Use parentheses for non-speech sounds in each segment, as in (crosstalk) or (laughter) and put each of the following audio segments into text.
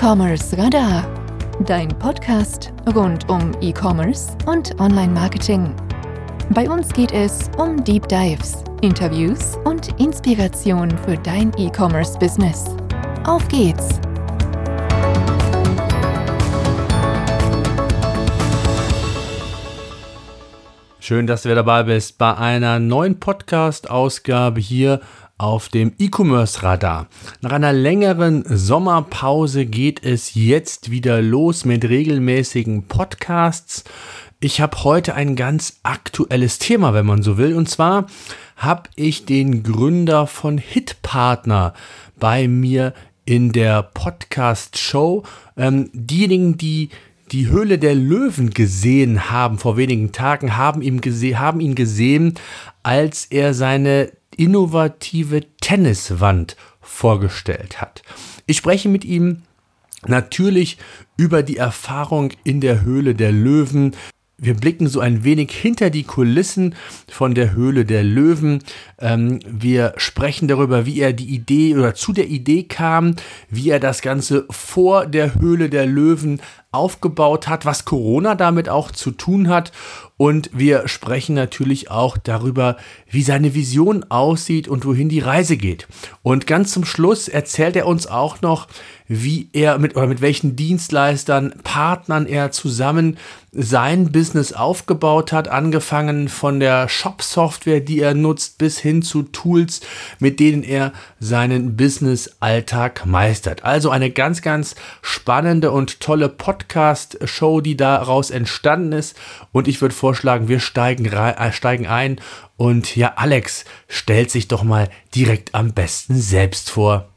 E-Commerce Radar, dein Podcast rund um E-Commerce und Online-Marketing. Bei uns geht es um Deep Dives, Interviews und Inspiration für dein E-Commerce-Business. Auf geht's! Schön, dass du dabei bist bei einer neuen Podcast-Ausgabe hier auf dem E-Commerce Radar. Nach einer längeren Sommerpause geht es jetzt wieder los mit regelmäßigen Podcasts. Ich habe heute ein ganz aktuelles Thema, wenn man so will. Und zwar habe ich den Gründer von Hitpartner bei mir in der Podcast-Show. Ähm, diejenigen, die die Höhle der Löwen gesehen haben vor wenigen Tagen, haben, ihm gese haben ihn gesehen, als er seine innovative Tenniswand vorgestellt hat. Ich spreche mit ihm natürlich über die Erfahrung in der Höhle der Löwen, wir blicken so ein wenig hinter die Kulissen von der Höhle der Löwen. Ähm, wir sprechen darüber, wie er die Idee oder zu der Idee kam, wie er das Ganze vor der Höhle der Löwen aufgebaut hat, was Corona damit auch zu tun hat. Und wir sprechen natürlich auch darüber, wie seine Vision aussieht und wohin die Reise geht. Und ganz zum Schluss erzählt er uns auch noch, wie er mit oder mit welchen Dienstleistern, Partnern er zusammen sein Business aufgebaut hat, angefangen von der Shop-Software, die er nutzt, bis hin zu Tools, mit denen er seinen Business-Alltag meistert. Also eine ganz, ganz spannende und tolle Podcast-Show, die daraus entstanden ist. Und ich würde vorschlagen, wir steigen, äh, steigen ein. Und ja, Alex stellt sich doch mal direkt am besten selbst vor.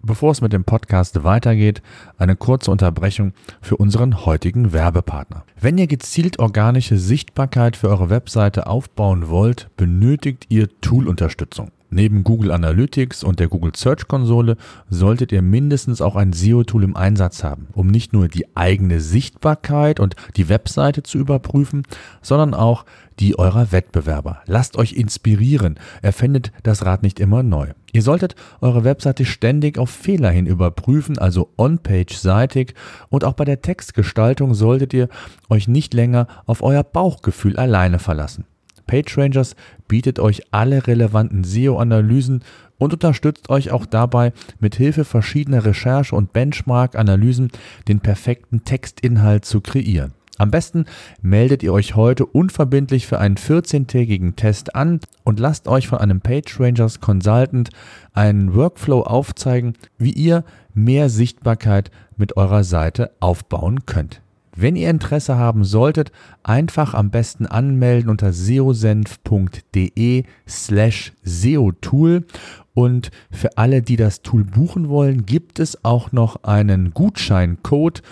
Bevor es mit dem Podcast weitergeht, eine kurze Unterbrechung für unseren heutigen Werbepartner. Wenn ihr gezielt organische Sichtbarkeit für eure Webseite aufbauen wollt, benötigt ihr Tool-Unterstützung. Neben Google Analytics und der Google Search Konsole solltet ihr mindestens auch ein SEO-Tool im Einsatz haben, um nicht nur die eigene Sichtbarkeit und die Webseite zu überprüfen, sondern auch die eurer Wettbewerber. Lasst euch inspirieren, erfindet das Rad nicht immer neu. Ihr solltet eure Webseite ständig auf Fehler hin überprüfen, also on-page-seitig und auch bei der Textgestaltung solltet ihr euch nicht länger auf euer Bauchgefühl alleine verlassen. PageRangers bietet euch alle relevanten SEO-Analysen und unterstützt euch auch dabei, mit Hilfe verschiedener Recherche- und Benchmark-Analysen den perfekten Textinhalt zu kreieren. Am besten meldet ihr euch heute unverbindlich für einen 14-tägigen Test an und lasst euch von einem PageRangers Consultant einen Workflow aufzeigen, wie ihr mehr Sichtbarkeit mit eurer Seite aufbauen könnt. Wenn ihr Interesse haben solltet, einfach am besten anmelden unter seosenf.de slash seotool und für alle, die das Tool buchen wollen, gibt es auch noch einen Gutscheincode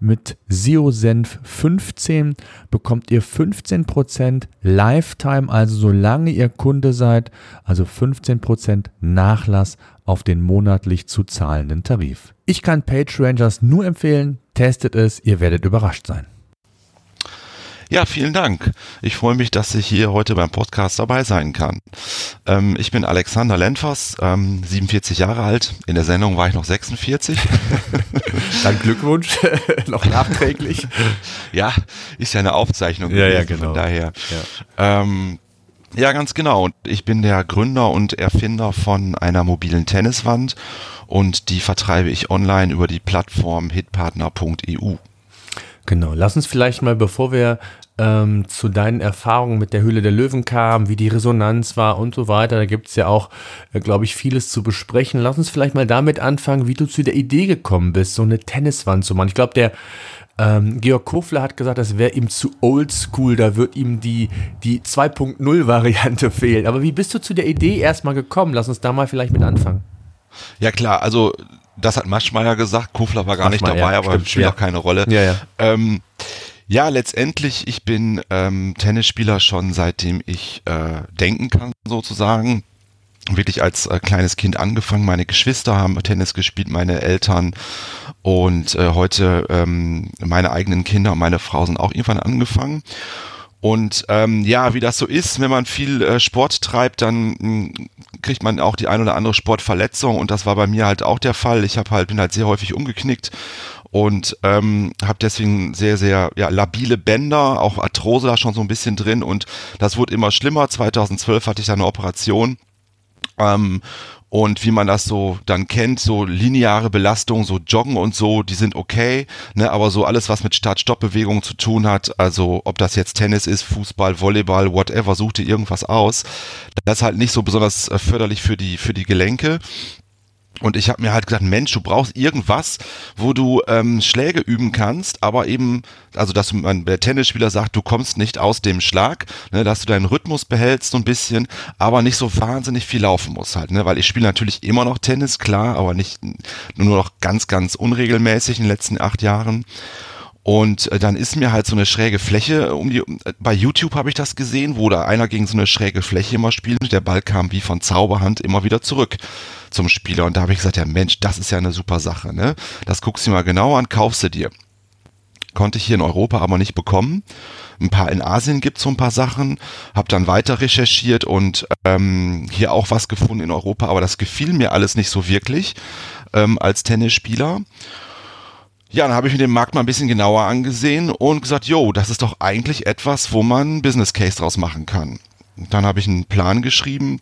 mit SEOsenf15 bekommt ihr 15% Lifetime, also solange ihr Kunde seid, also 15% Nachlass auf den monatlich zu zahlenden Tarif. Ich kann PageRangers nur empfehlen, testet es, ihr werdet überrascht sein. Ja, vielen Dank. Ich freue mich, dass ich hier heute beim Podcast dabei sein kann. Ähm, ich bin Alexander Lenfers, ähm, 47 Jahre alt. In der Sendung war ich noch 46. (laughs) Dann Glückwunsch, (laughs) noch nachträglich. Ja, ist ja eine Aufzeichnung. Ja, ja, genau. Von daher. Ja. Ähm, ja, ganz genau. Und ich bin der Gründer und Erfinder von einer mobilen Tenniswand und die vertreibe ich online über die Plattform hitpartner.eu. Genau, lass uns vielleicht mal, bevor wir ähm, zu deinen Erfahrungen mit der Höhle der Löwen kamen, wie die Resonanz war und so weiter, da gibt es ja auch, äh, glaube ich, vieles zu besprechen. Lass uns vielleicht mal damit anfangen, wie du zu der Idee gekommen bist, so eine Tenniswand zu machen. Ich glaube, der ähm, Georg Kofler hat gesagt, das wäre ihm zu oldschool, da wird ihm die, die 2.0-Variante (laughs) fehlen. Aber wie bist du zu der Idee erstmal gekommen? Lass uns da mal vielleicht mit anfangen. Ja klar, also das hat Maschmeyer gesagt, Kofler war gar Maschmeyer, nicht dabei, aber stimmt, spielt ja. auch keine Rolle. Ja, ja. Ähm, ja, letztendlich, ich bin ähm, Tennisspieler schon seitdem ich äh, denken kann, sozusagen. Wirklich als äh, kleines Kind angefangen. Meine Geschwister haben Tennis gespielt, meine Eltern und äh, heute ähm, meine eigenen Kinder und meine Frau sind auch irgendwann angefangen. Und ähm, ja, wie das so ist, wenn man viel äh, Sport treibt, dann mh, hm, kriegt man auch die ein oder andere Sportverletzung und das war bei mir halt auch der Fall. Ich habe halt bin halt sehr häufig umgeknickt und ähm, habe deswegen sehr sehr ja, labile Bänder, auch Arthrose da schon so ein bisschen drin und das wurde immer schlimmer. 2012 hatte ich da eine Operation ähm, und wie man das so dann kennt, so lineare Belastung, so Joggen und so, die sind okay, ne, aber so alles, was mit Start-Stopp-Bewegungen zu tun hat, also ob das jetzt Tennis ist, Fußball, Volleyball, whatever, such dir irgendwas aus, das ist halt nicht so besonders äh, förderlich für die, für die Gelenke. Und ich habe mir halt gedacht, Mensch, du brauchst irgendwas, wo du ähm, Schläge üben kannst, aber eben, also dass man, der Tennisspieler sagt, du kommst nicht aus dem Schlag, ne, dass du deinen Rhythmus behältst so ein bisschen, aber nicht so wahnsinnig viel laufen musst halt, ne, weil ich spiele natürlich immer noch Tennis, klar, aber nicht nur noch ganz, ganz unregelmäßig in den letzten acht Jahren. Und äh, dann ist mir halt so eine schräge Fläche um die. Äh, bei YouTube habe ich das gesehen, wo da einer gegen so eine schräge Fläche immer spielt. Der Ball kam wie von Zauberhand immer wieder zurück zum Spieler. Und da habe ich gesagt, ja Mensch, das ist ja eine super Sache. Ne? Das guckst du mal genau an, kaufst du dir. Konnte ich hier in Europa aber nicht bekommen. Ein paar in Asien gibt es so ein paar Sachen. Hab dann weiter recherchiert und ähm, hier auch was gefunden in Europa, aber das gefiel mir alles nicht so wirklich ähm, als Tennisspieler. Ja, dann habe ich mir den Markt mal ein bisschen genauer angesehen und gesagt, jo, das ist doch eigentlich etwas, wo man Business Case draus machen kann. Dann habe ich einen Plan geschrieben,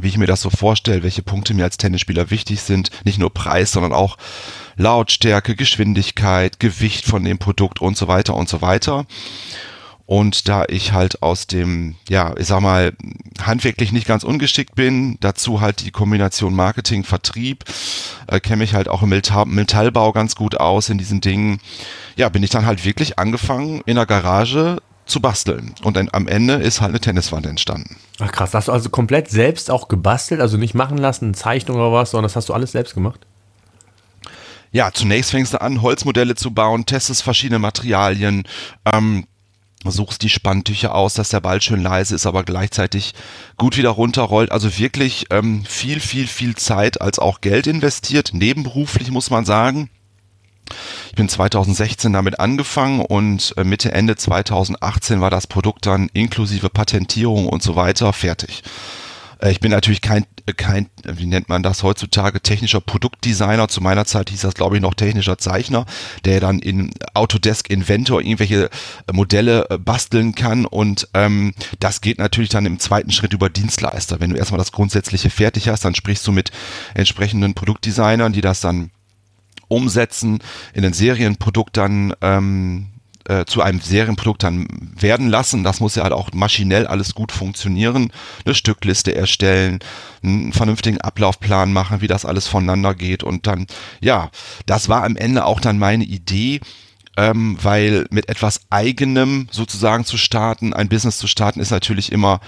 wie ich mir das so vorstelle, welche Punkte mir als Tennisspieler wichtig sind. Nicht nur Preis, sondern auch Lautstärke, Geschwindigkeit, Gewicht von dem Produkt und so weiter und so weiter. Und da ich halt aus dem, ja, ich sag mal, handwerklich nicht ganz ungeschickt bin, dazu halt die Kombination Marketing, Vertrieb, äh, kenne mich halt auch im Metallbau ganz gut aus in diesen Dingen. Ja, bin ich dann halt wirklich angefangen, in der Garage zu basteln. Und dann am Ende ist halt eine Tenniswand entstanden. Ach krass, hast du also komplett selbst auch gebastelt, also nicht machen lassen, Zeichnung oder was, sondern das hast du alles selbst gemacht? Ja, zunächst fängst du an, Holzmodelle zu bauen, testest verschiedene Materialien, ähm, suchst die Spanntücher aus, dass der Ball schön leise ist, aber gleichzeitig gut wieder runterrollt. Also wirklich ähm, viel, viel, viel Zeit als auch Geld investiert, nebenberuflich muss man sagen. Ich bin 2016 damit angefangen und äh, Mitte, Ende 2018 war das Produkt dann inklusive Patentierung und so weiter fertig. Äh, ich bin natürlich kein, kein, wie nennt man das heutzutage, technischer Produktdesigner. Zu meiner Zeit hieß das, glaube ich, noch technischer Zeichner, der dann in Autodesk Inventor irgendwelche äh, Modelle äh, basteln kann. Und ähm, das geht natürlich dann im zweiten Schritt über Dienstleister. Wenn du erstmal das Grundsätzliche fertig hast, dann sprichst du mit entsprechenden Produktdesignern, die das dann umsetzen, in ein Serienprodukt dann ähm, äh, zu einem Serienprodukt dann werden lassen. Das muss ja halt auch maschinell alles gut funktionieren. Eine Stückliste erstellen, einen vernünftigen Ablaufplan machen, wie das alles voneinander geht. Und dann, ja, das war am Ende auch dann meine Idee, ähm, weil mit etwas eigenem sozusagen zu starten, ein Business zu starten, ist natürlich immer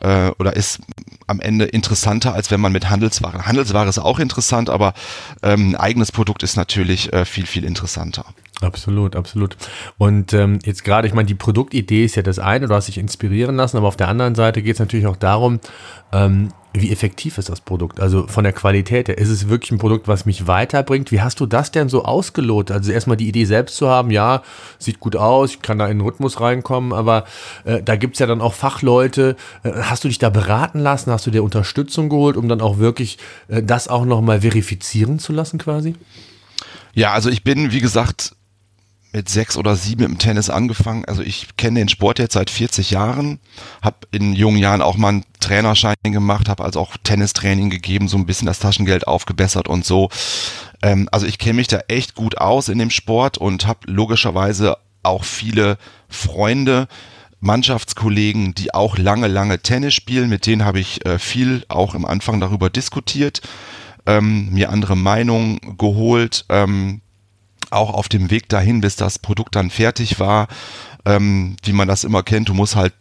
äh, oder ist am Ende interessanter, als wenn man mit Handelsware. Handelsware ist auch interessant, aber ähm, ein eigenes Produkt ist natürlich äh, viel, viel interessanter. Absolut, absolut. Und ähm, jetzt gerade, ich meine, die Produktidee ist ja das eine, du hast dich inspirieren lassen, aber auf der anderen Seite geht es natürlich auch darum, ähm, wie effektiv ist das Produkt? Also von der Qualität her, ist es wirklich ein Produkt, was mich weiterbringt? Wie hast du das denn so ausgelotet? Also erstmal die Idee selbst zu haben, ja, sieht gut aus, ich kann da in den Rhythmus reinkommen, aber äh, da gibt's ja dann auch Fachleute. Äh, hast du dich da beraten lassen? Hast du dir Unterstützung geholt, um dann auch wirklich äh, das auch nochmal verifizieren zu lassen quasi? Ja, also ich bin, wie gesagt, mit sechs oder sieben im Tennis angefangen. Also ich kenne den Sport jetzt seit 40 Jahren, habe in jungen Jahren auch mal einen Trainerschein gemacht, habe also auch Tennistraining gegeben, so ein bisschen das Taschengeld aufgebessert und so. Ähm, also ich kenne mich da echt gut aus in dem Sport und habe logischerweise auch viele Freunde, Mannschaftskollegen, die auch lange, lange Tennis spielen. Mit denen habe ich äh, viel auch im Anfang darüber diskutiert, ähm, mir andere Meinungen geholt. Ähm, auch auf dem Weg dahin, bis das Produkt dann fertig war, ähm, wie man das immer kennt, du musst halt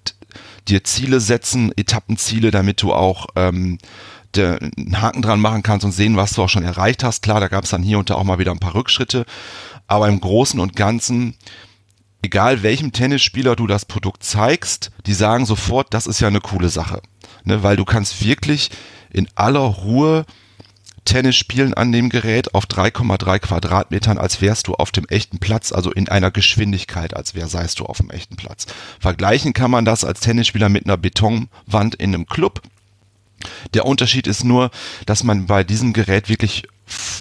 dir Ziele setzen, Etappenziele, damit du auch ähm, de, einen Haken dran machen kannst und sehen, was du auch schon erreicht hast. Klar, da gab es dann hier und da auch mal wieder ein paar Rückschritte, aber im Großen und Ganzen, egal welchem Tennisspieler du das Produkt zeigst, die sagen sofort, das ist ja eine coole Sache, ne? weil du kannst wirklich in aller Ruhe Tennis spielen an dem Gerät auf 3,3 Quadratmetern, als wärst du auf dem echten Platz, also in einer Geschwindigkeit, als wär seist du auf dem echten Platz. Vergleichen kann man das als Tennisspieler mit einer Betonwand in einem Club. Der Unterschied ist nur, dass man bei diesem Gerät wirklich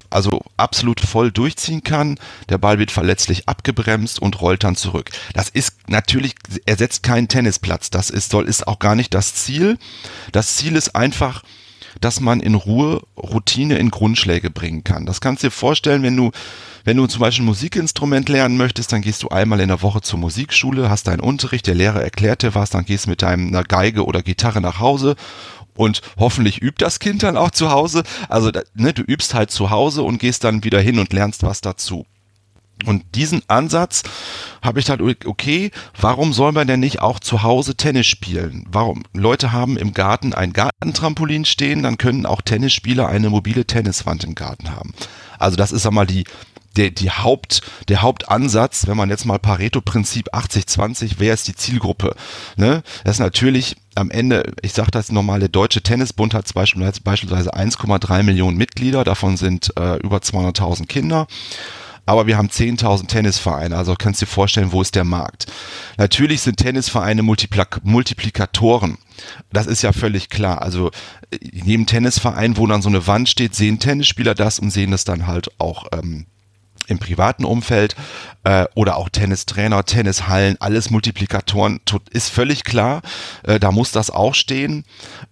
also absolut voll durchziehen kann. Der Ball wird verletzlich abgebremst und rollt dann zurück. Das ist natürlich, ersetzt keinen Tennisplatz. Das ist, soll, ist auch gar nicht das Ziel. Das Ziel ist einfach, dass man in Ruhe Routine in Grundschläge bringen kann. Das kannst du dir vorstellen, wenn du, wenn du zum Beispiel ein Musikinstrument lernen möchtest, dann gehst du einmal in der Woche zur Musikschule, hast deinen Unterricht, der Lehrer erklärt dir was, dann gehst du mit deiner Geige oder Gitarre nach Hause und hoffentlich übt das Kind dann auch zu Hause. Also ne, du übst halt zu Hause und gehst dann wieder hin und lernst was dazu. Und diesen Ansatz habe ich dann, okay, warum soll man denn nicht auch zu Hause Tennis spielen? Warum? Leute haben im Garten ein Gartentrampolin stehen, dann können auch Tennisspieler eine mobile Tenniswand im Garten haben. Also das ist einmal die der, die Haupt, der Hauptansatz, wenn man jetzt mal Pareto-Prinzip 80-20, wer ist die Zielgruppe? Ne? Das ist natürlich am Ende, ich sage das nochmal, der Deutsche Tennisbund hat beispielsweise 1,3 Millionen Mitglieder, davon sind äh, über 200.000 Kinder aber wir haben 10.000 Tennisvereine, also kannst dir vorstellen, wo ist der Markt. Natürlich sind Tennisvereine Multiplik Multiplikatoren. Das ist ja völlig klar. Also in jedem Tennisverein, wo dann so eine Wand steht, sehen Tennisspieler das und sehen es dann halt auch ähm, im privaten Umfeld äh, oder auch Tennistrainer, Tennishallen, alles Multiplikatoren, ist völlig klar. Äh, da muss das auch stehen.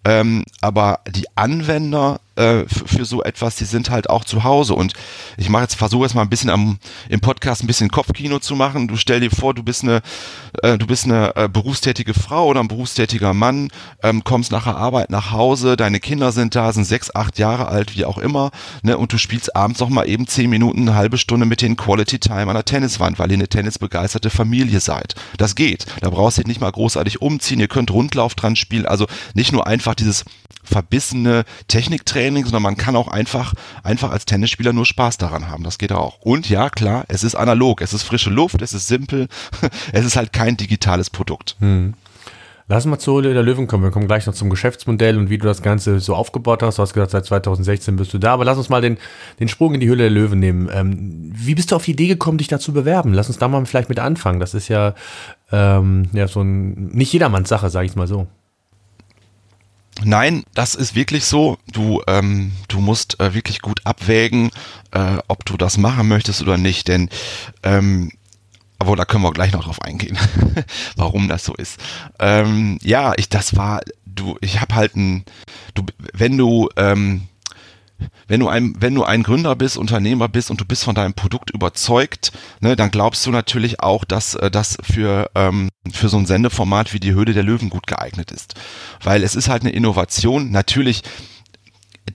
Ähm, aber die Anwender äh, für so etwas, die sind halt auch zu Hause. Und ich mache jetzt, versuche jetzt mal ein bisschen am, im Podcast ein bisschen Kopfkino zu machen. Du stell dir vor, du bist eine, äh, du bist eine äh, berufstätige Frau oder ein berufstätiger Mann, ähm, kommst nach der Arbeit nach Hause, deine Kinder sind da, sind sechs, acht Jahre alt, wie auch immer, ne, und du spielst abends noch mal eben zehn Minuten, eine halbe Stunde mit den Quality Time an der Tenniswand, weil ihr eine tennisbegeisterte Familie seid. Das geht. Da brauchst du dich nicht mal großartig umziehen, ihr könnt Rundlauf dran spielen, also nicht nur einfach dieses verbissene Techniktraining, sondern man kann auch einfach, einfach als Tennisspieler nur Spaß daran haben. Das geht auch. Und ja, klar, es ist analog, es ist frische Luft, es ist simpel, (laughs) es ist halt kein digitales Produkt. Hm. Lass mal zu der Löwen kommen. Wir kommen gleich noch zum Geschäftsmodell und wie du das Ganze so aufgebaut hast. Du hast gesagt, seit 2016 bist du da. Aber lass uns mal den, den Sprung in die Höhle der Löwen nehmen. Ähm, wie bist du auf die Idee gekommen, dich da zu bewerben? Lass uns da mal vielleicht mit anfangen. Das ist ja, ähm, ja so ein, nicht jedermanns Sache, sage ich mal so. Nein, das ist wirklich so. Du, ähm, du musst äh, wirklich gut abwägen, äh, ob du das machen möchtest oder nicht, denn ähm, aber da können wir gleich noch drauf eingehen, (laughs) warum das so ist. Ähm, ja, ich, das war, du, ich habe halt ein, du, wenn du ähm, wenn du ein, wenn du ein Gründer bist, Unternehmer bist und du bist von deinem Produkt überzeugt, ne, dann glaubst du natürlich auch, dass äh, das für, ähm, für so ein Sendeformat wie die Höhle der Löwen gut geeignet ist. Weil es ist halt eine Innovation. Natürlich,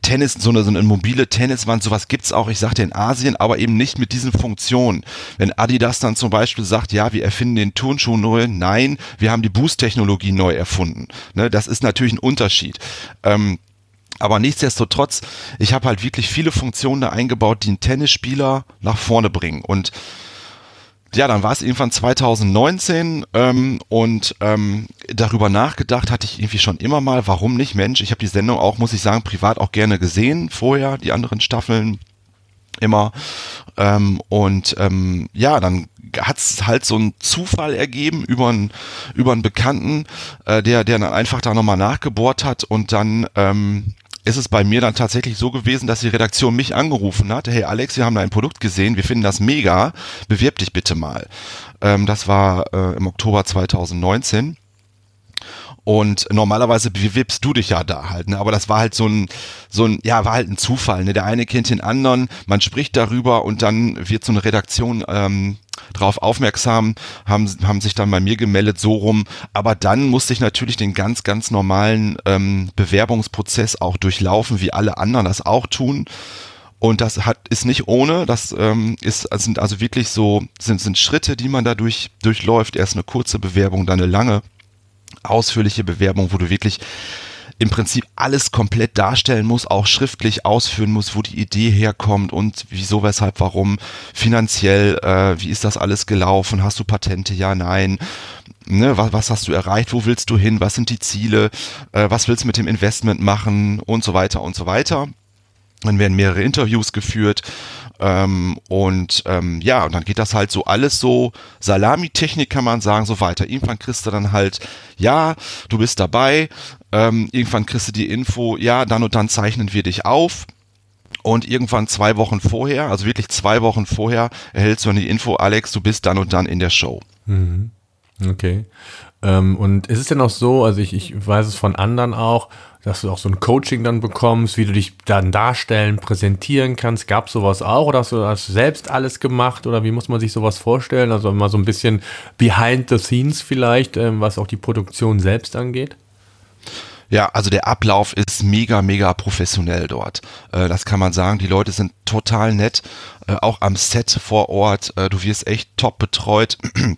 Tennis, so eine, so eine mobile Tenniswand, sowas gibt's auch, ich sagte in Asien, aber eben nicht mit diesen Funktionen. Wenn Adidas dann zum Beispiel sagt, ja, wir erfinden den Turnschuh neu, nein, wir haben die Boost-Technologie neu erfunden. Ne, das ist natürlich ein Unterschied. Ähm, aber nichtsdestotrotz, ich habe halt wirklich viele Funktionen da eingebaut, die einen Tennisspieler nach vorne bringen. Und ja, dann war es irgendwann 2019 ähm, und ähm, darüber nachgedacht hatte ich irgendwie schon immer mal, warum nicht, Mensch, ich habe die Sendung auch, muss ich sagen, privat auch gerne gesehen, vorher, die anderen Staffeln immer. Ähm, und ähm, ja, dann hat es halt so einen Zufall ergeben über einen, über einen Bekannten, äh, der, der dann einfach da nochmal nachgebohrt hat und dann ähm, ist es bei mir dann tatsächlich so gewesen, dass die Redaktion mich angerufen hat, hey Alex, wir haben da ein Produkt gesehen, wir finden das mega, bewirb dich bitte mal. Ähm, das war äh, im Oktober 2019. Und normalerweise bewirbst du dich ja da halt, ne? aber das war halt so ein, so ein, ja, war halt ein Zufall. Ne? Der eine kennt den anderen, man spricht darüber und dann wird so eine Redaktion ähm, drauf aufmerksam, haben, haben sich dann bei mir gemeldet, so rum. Aber dann musste ich natürlich den ganz, ganz normalen ähm, Bewerbungsprozess auch durchlaufen, wie alle anderen das auch tun. Und das hat, ist nicht ohne, das ähm, ist, sind also wirklich so, sind, sind Schritte, die man dadurch durchläuft. Erst eine kurze Bewerbung, dann eine lange, ausführliche Bewerbung, wo du wirklich im Prinzip alles komplett darstellen muss, auch schriftlich ausführen muss, wo die Idee herkommt und wieso, weshalb, warum, finanziell, äh, wie ist das alles gelaufen, hast du Patente, ja, nein, ne, was, was hast du erreicht, wo willst du hin, was sind die Ziele, äh, was willst du mit dem Investment machen und so weiter und so weiter. Dann werden mehrere Interviews geführt. Ähm, und ähm, ja, und dann geht das halt so alles so Salamitechnik kann man sagen, so weiter. Irgendwann kriegst du dann halt, ja, du bist dabei. Ähm, irgendwann kriegst du die Info, ja, dann und dann zeichnen wir dich auf. Und irgendwann zwei Wochen vorher, also wirklich zwei Wochen vorher, erhältst du dann die Info, Alex, du bist dann und dann in der Show. Mhm. Okay. Ähm, und ist es denn auch so, also ich, ich weiß es von anderen auch, dass du auch so ein Coaching dann bekommst, wie du dich dann darstellen, präsentieren kannst. Gab es sowas auch oder hast du das selbst alles gemacht oder wie muss man sich sowas vorstellen? Also mal so ein bisschen behind the scenes vielleicht, ähm, was auch die Produktion selbst angeht? Ja, also der Ablauf ist mega, mega professionell dort. Äh, das kann man sagen. Die Leute sind total nett, äh, auch am Set vor Ort. Äh, du wirst echt top betreut. (clears throat)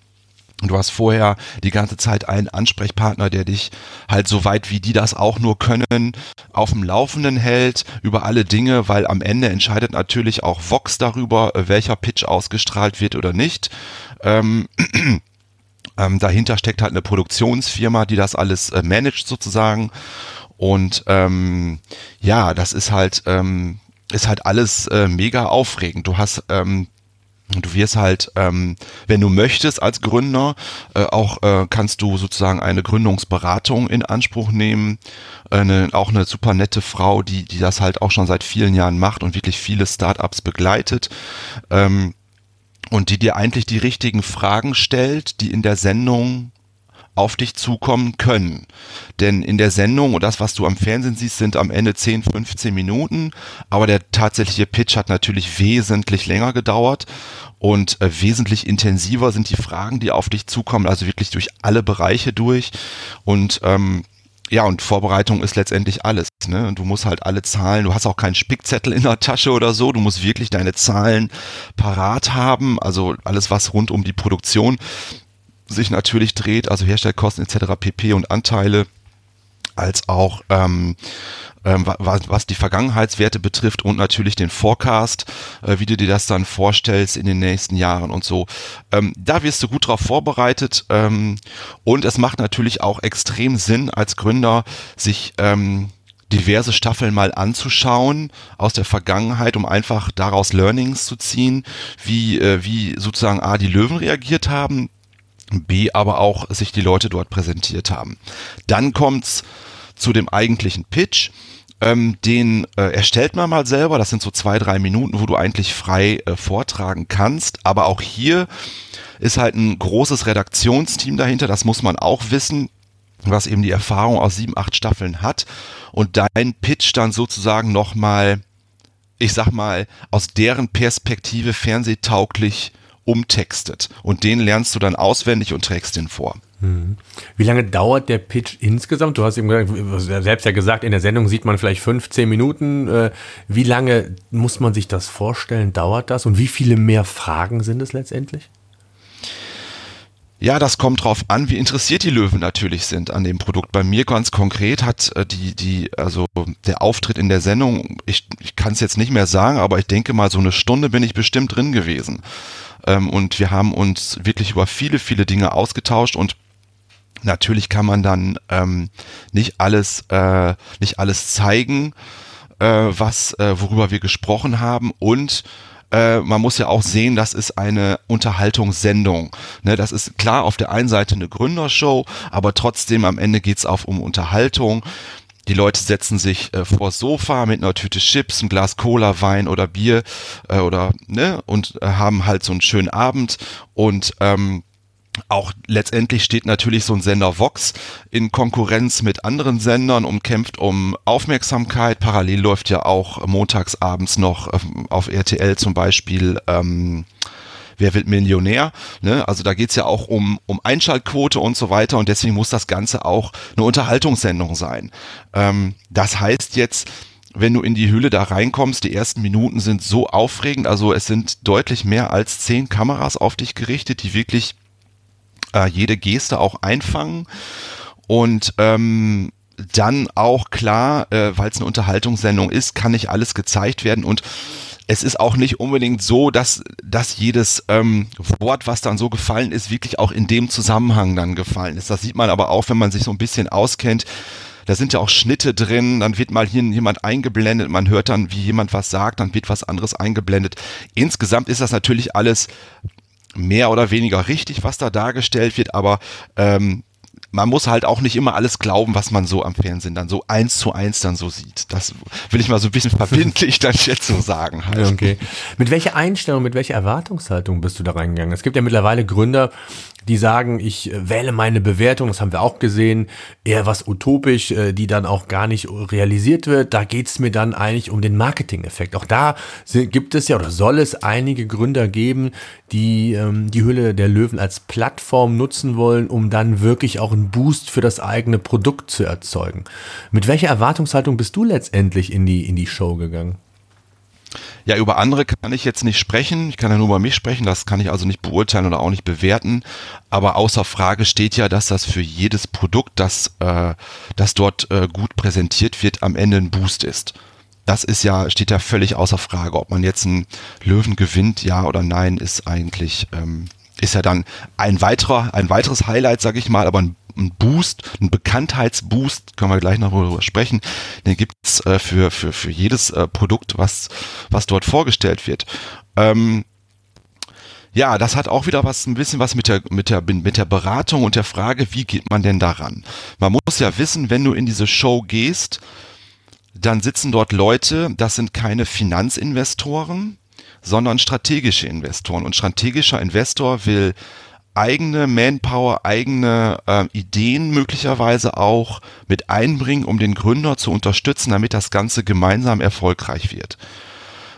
Du hast vorher die ganze Zeit einen Ansprechpartner, der dich halt so weit wie die das auch nur können, auf dem Laufenden hält über alle Dinge, weil am Ende entscheidet natürlich auch Vox darüber, äh, welcher Pitch ausgestrahlt wird oder nicht. Ähm, (clears throat) ähm, dahinter steckt halt eine Produktionsfirma, die das alles äh, managt sozusagen. Und ähm, ja, das ist halt, ähm, ist halt alles äh, mega aufregend. Du hast ähm, Du wirst halt, ähm, wenn du möchtest als Gründer, äh, auch äh, kannst du sozusagen eine Gründungsberatung in Anspruch nehmen. Eine, auch eine super nette Frau, die, die das halt auch schon seit vielen Jahren macht und wirklich viele Startups begleitet. Ähm, und die dir eigentlich die richtigen Fragen stellt, die in der Sendung auf dich zukommen können. Denn in der Sendung und das, was du am Fernsehen siehst, sind am Ende 10, 15 Minuten, aber der tatsächliche Pitch hat natürlich wesentlich länger gedauert und äh, wesentlich intensiver sind die Fragen, die auf dich zukommen, also wirklich durch alle Bereiche durch und ähm, ja, und Vorbereitung ist letztendlich alles. Ne? Und du musst halt alle Zahlen, du hast auch keinen Spickzettel in der Tasche oder so, du musst wirklich deine Zahlen parat haben, also alles, was rund um die Produktion sich natürlich dreht, also Herstellkosten etc. pp. und Anteile, als auch ähm, ähm, was, was die Vergangenheitswerte betrifft und natürlich den Forecast, äh, wie du dir das dann vorstellst in den nächsten Jahren und so. Ähm, da wirst du gut drauf vorbereitet ähm, und es macht natürlich auch extrem Sinn als Gründer, sich ähm, diverse Staffeln mal anzuschauen aus der Vergangenheit, um einfach daraus Learnings zu ziehen, wie, äh, wie sozusagen A, die Löwen reagiert haben, B, aber auch sich die Leute dort präsentiert haben. Dann kommt's zu dem eigentlichen Pitch. Ähm, den äh, erstellt man mal selber. Das sind so zwei, drei Minuten, wo du eigentlich frei äh, vortragen kannst. Aber auch hier ist halt ein großes Redaktionsteam dahinter. Das muss man auch wissen was eben die Erfahrung aus sieben, acht Staffeln hat und dein Pitch dann sozusagen nochmal, ich sag mal, aus deren Perspektive fernsehtauglich umtextet. Und den lernst du dann auswendig und trägst den vor. Hm. Wie lange dauert der Pitch insgesamt? Du hast eben selbst ja gesagt, in der Sendung sieht man vielleicht 15 Minuten. Äh, wie lange muss man sich das vorstellen? Dauert das? Und wie viele mehr Fragen sind es letztendlich? Ja, das kommt drauf an, wie interessiert die Löwen natürlich sind an dem Produkt. Bei mir ganz konkret hat äh, die, die, also der Auftritt in der Sendung, ich, ich kann es jetzt nicht mehr sagen, aber ich denke mal, so eine Stunde bin ich bestimmt drin gewesen. Ähm, und wir haben uns wirklich über viele, viele Dinge ausgetauscht und natürlich kann man dann ähm, nicht alles, äh, nicht alles zeigen, äh, was, äh, worüber wir gesprochen haben und äh, man muss ja auch sehen, das ist eine Unterhaltungssendung. Ne, das ist klar auf der einen Seite eine Gründershow, aber trotzdem am Ende geht's auch um Unterhaltung. Die Leute setzen sich äh, vors Sofa mit einer Tüte Chips, ein Glas Cola, Wein oder Bier äh, oder ne und äh, haben halt so einen schönen Abend und ähm, auch letztendlich steht natürlich so ein Sender Vox in Konkurrenz mit anderen Sendern und kämpft um Aufmerksamkeit. Parallel läuft ja auch montags abends noch auf RTL zum Beispiel ähm, Wer wird Millionär? Ne? Also da geht's ja auch um, um Einschaltquote und so weiter und deswegen muss das Ganze auch eine Unterhaltungssendung sein. Ähm, das heißt jetzt, wenn du in die Höhle da reinkommst, die ersten Minuten sind so aufregend, also es sind deutlich mehr als zehn Kameras auf dich gerichtet, die wirklich äh, jede Geste auch einfangen und ähm, dann auch klar, äh, weil es eine Unterhaltungssendung ist, kann nicht alles gezeigt werden und es ist auch nicht unbedingt so, dass, dass jedes ähm, Wort, was dann so gefallen ist, wirklich auch in dem Zusammenhang dann gefallen ist. Das sieht man aber auch, wenn man sich so ein bisschen auskennt. da sind ja auch Schnitte drin, dann wird mal hier jemand eingeblendet, man hört dann, wie jemand was sagt, dann wird was anderes eingeblendet. Insgesamt ist das natürlich alles mehr oder weniger richtig, was da dargestellt wird, aber ähm, man muss halt auch nicht immer alles glauben, was man so am Fernsehen dann so eins zu eins dann so sieht. Das will ich mal so ein bisschen (laughs) verbindlich dann jetzt so sagen. Halt. Okay. Mit welcher Einstellung, mit welcher Erwartungshaltung bist du da reingegangen? Es gibt ja mittlerweile Gründer, die sagen, ich äh, wähle meine Bewertung, das haben wir auch gesehen, eher was utopisch, äh, die dann auch gar nicht realisiert wird. Da geht es mir dann eigentlich um den Marketing-Effekt. Auch da gibt es ja oder soll es einige Gründer geben, die ähm, die Hülle der Löwen als Plattform nutzen wollen, um dann wirklich auch einen Boost für das eigene Produkt zu erzeugen. Mit welcher Erwartungshaltung bist du letztendlich in die, in die Show gegangen? Ja, über andere kann ich jetzt nicht sprechen. Ich kann ja nur über mich sprechen. Das kann ich also nicht beurteilen oder auch nicht bewerten. Aber außer Frage steht ja, dass das für jedes Produkt, das, äh, das dort äh, gut präsentiert wird, am Ende ein Boost ist. Das ist ja, steht ja völlig außer Frage. Ob man jetzt einen Löwen gewinnt, ja oder nein, ist eigentlich, ähm, ist ja dann ein weiterer, ein weiteres Highlight, sag ich mal, aber ein ein Boost, ein Bekanntheitsboost, können wir gleich noch darüber sprechen, den gibt's äh, für, für, für jedes äh, Produkt, was, was dort vorgestellt wird. Ähm, ja, das hat auch wieder was, ein bisschen was mit der, mit der, mit der Beratung und der Frage, wie geht man denn daran? Man muss ja wissen, wenn du in diese Show gehst, dann sitzen dort Leute, das sind keine Finanzinvestoren, sondern strategische Investoren. Und strategischer Investor will eigene Manpower, eigene äh, Ideen möglicherweise auch mit einbringen, um den Gründer zu unterstützen, damit das Ganze gemeinsam erfolgreich wird.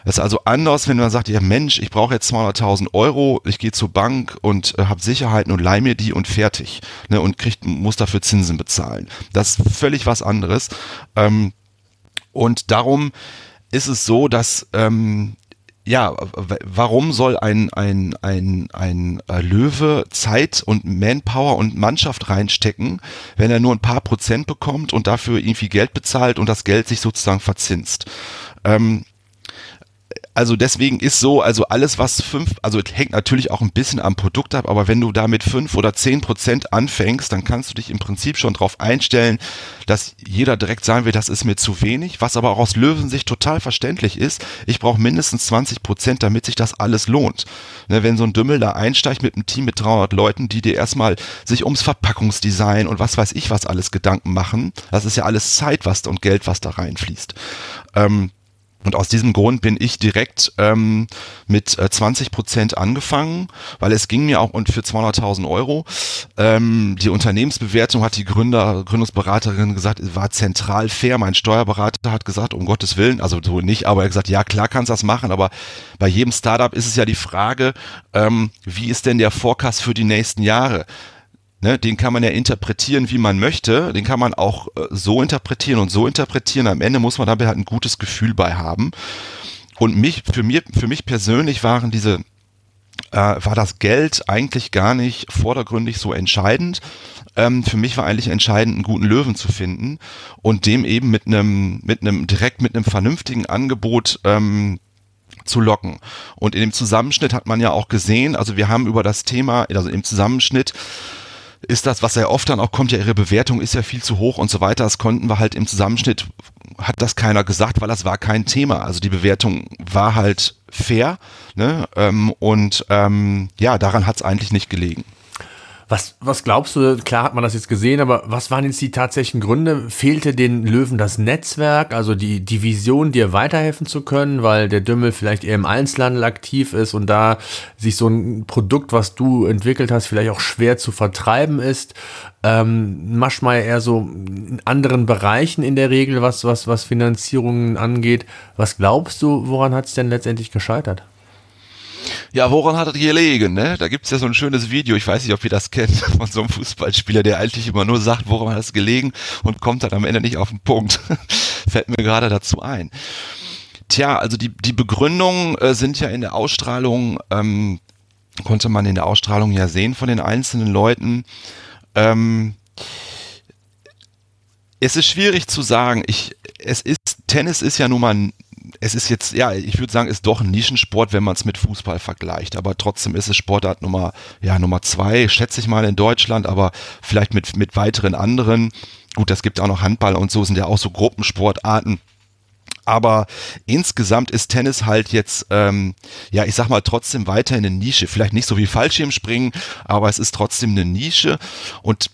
Das ist also anders, wenn man sagt, ja Mensch, ich brauche jetzt 200.000 Euro, ich gehe zur Bank und äh, habe Sicherheiten und leih mir die und fertig ne, und kriegt, muss dafür Zinsen bezahlen. Das ist völlig was anderes. Ähm, und darum ist es so, dass ähm, ja, warum soll ein, ein, ein, ein äh, Löwe Zeit und Manpower und Mannschaft reinstecken, wenn er nur ein paar Prozent bekommt und dafür irgendwie Geld bezahlt und das Geld sich sozusagen verzinst? Ähm, also deswegen ist so, also alles was fünf, also hängt natürlich auch ein bisschen am Produkt ab, aber wenn du da mit fünf oder zehn Prozent anfängst, dann kannst du dich im Prinzip schon darauf einstellen, dass jeder direkt sagen wird, das ist mir zu wenig, was aber auch aus Löwensicht total verständlich ist. Ich brauche mindestens 20 Prozent, damit sich das alles lohnt. Ne, wenn so ein Dümmel da einsteigt mit einem Team mit 300 Leuten, die dir erstmal sich ums Verpackungsdesign und was weiß ich was alles Gedanken machen, das ist ja alles Zeit was und Geld, was da reinfließt. Ähm, und aus diesem Grund bin ich direkt ähm, mit äh, 20 Prozent angefangen, weil es ging mir auch und für 200.000 Euro. Ähm, die Unternehmensbewertung hat die Gründer, Gründungsberaterin gesagt, war zentral fair. Mein Steuerberater hat gesagt, um Gottes Willen, also so nicht, aber er hat gesagt, ja klar kannst du das machen, aber bei jedem Startup ist es ja die Frage, ähm, wie ist denn der Forecast für die nächsten Jahre? Ne, den kann man ja interpretieren, wie man möchte. Den kann man auch äh, so interpretieren und so interpretieren. Am Ende muss man dabei halt ein gutes Gefühl bei haben. Und mich, für, mir, für mich persönlich waren diese, äh, war das Geld eigentlich gar nicht vordergründig so entscheidend. Ähm, für mich war eigentlich entscheidend, einen guten Löwen zu finden und dem eben mit einem, mit einem, direkt mit einem vernünftigen Angebot ähm, zu locken. Und in dem Zusammenschnitt hat man ja auch gesehen, also wir haben über das Thema, also im Zusammenschnitt ist das, was ja oft dann auch kommt, ja, ihre Bewertung ist ja viel zu hoch und so weiter. Das konnten wir halt im Zusammenschnitt, hat das keiner gesagt, weil das war kein Thema. Also die Bewertung war halt fair, ne? Ähm, und ähm, ja, daran hat es eigentlich nicht gelegen. Was, was glaubst du, klar hat man das jetzt gesehen, aber was waren jetzt die tatsächlichen Gründe? Fehlte den Löwen das Netzwerk, also die, die Vision, dir weiterhelfen zu können, weil der Dümmel vielleicht eher im Einzelhandel aktiv ist und da sich so ein Produkt, was du entwickelt hast, vielleicht auch schwer zu vertreiben ist? Ähm, Maschmeyer eher so in anderen Bereichen in der Regel, was, was, was Finanzierungen angeht. Was glaubst du, woran hat es denn letztendlich gescheitert? Ja, woran hat es gelegen? Ne? Da gibt's ja so ein schönes Video, ich weiß nicht, ob ihr das kennt, (laughs) von so einem Fußballspieler, der eigentlich immer nur sagt, woran hat es gelegen und kommt dann am Ende nicht auf den Punkt. (laughs) Fällt mir gerade dazu ein. Tja, also die, die Begründungen äh, sind ja in der Ausstrahlung, ähm, konnte man in der Ausstrahlung ja sehen von den einzelnen Leuten. Ähm, es ist schwierig zu sagen. Ich, es ist, Tennis ist ja nun mal es ist jetzt, ja, ich würde sagen, ist doch ein Nischensport, wenn man es mit Fußball vergleicht. Aber trotzdem ist es Sportart Nummer, ja, Nummer zwei, schätze ich mal in Deutschland, aber vielleicht mit, mit weiteren anderen. gut, das gibt auch noch Handball und so sind ja auch so Gruppensportarten. Aber insgesamt ist Tennis halt jetzt, ähm, ja, ich sag mal, trotzdem weiter in eine Nische. Vielleicht nicht so wie Fallschirmspringen, aber es ist trotzdem eine Nische. Und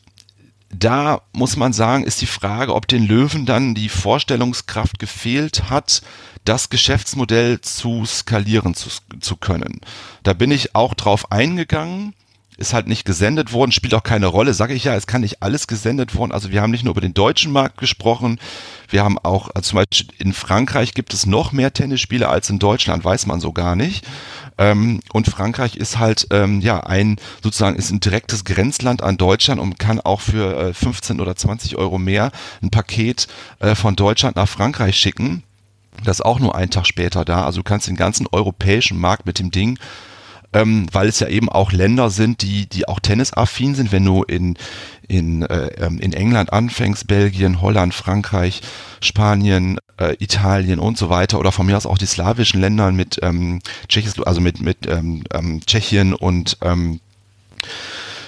da muss man sagen, ist die Frage, ob den Löwen dann die Vorstellungskraft gefehlt hat, das Geschäftsmodell zu skalieren zu, zu können. Da bin ich auch drauf eingegangen ist halt nicht gesendet worden, spielt auch keine Rolle, sage ich ja, es kann nicht alles gesendet worden. Also wir haben nicht nur über den deutschen Markt gesprochen, wir haben auch, also zum Beispiel in Frankreich gibt es noch mehr Tennisspieler als in Deutschland, weiß man so gar nicht. Ähm, und Frankreich ist halt ähm, ja ein sozusagen ist ein direktes Grenzland an Deutschland und kann auch für äh, 15 oder 20 Euro mehr ein Paket äh, von Deutschland nach Frankreich schicken. Das ist auch nur einen Tag später da. Also du kannst den ganzen europäischen Markt mit dem Ding ähm, weil es ja eben auch Länder sind, die, die auch tennisaffin sind. Wenn du in, in, äh, ähm, in England anfängst, Belgien, Holland, Frankreich, Spanien, äh, Italien und so weiter, oder von mir aus auch die slawischen Länder mit ähm, Tschechis, also mit, mit ähm, ähm, Tschechien und ähm,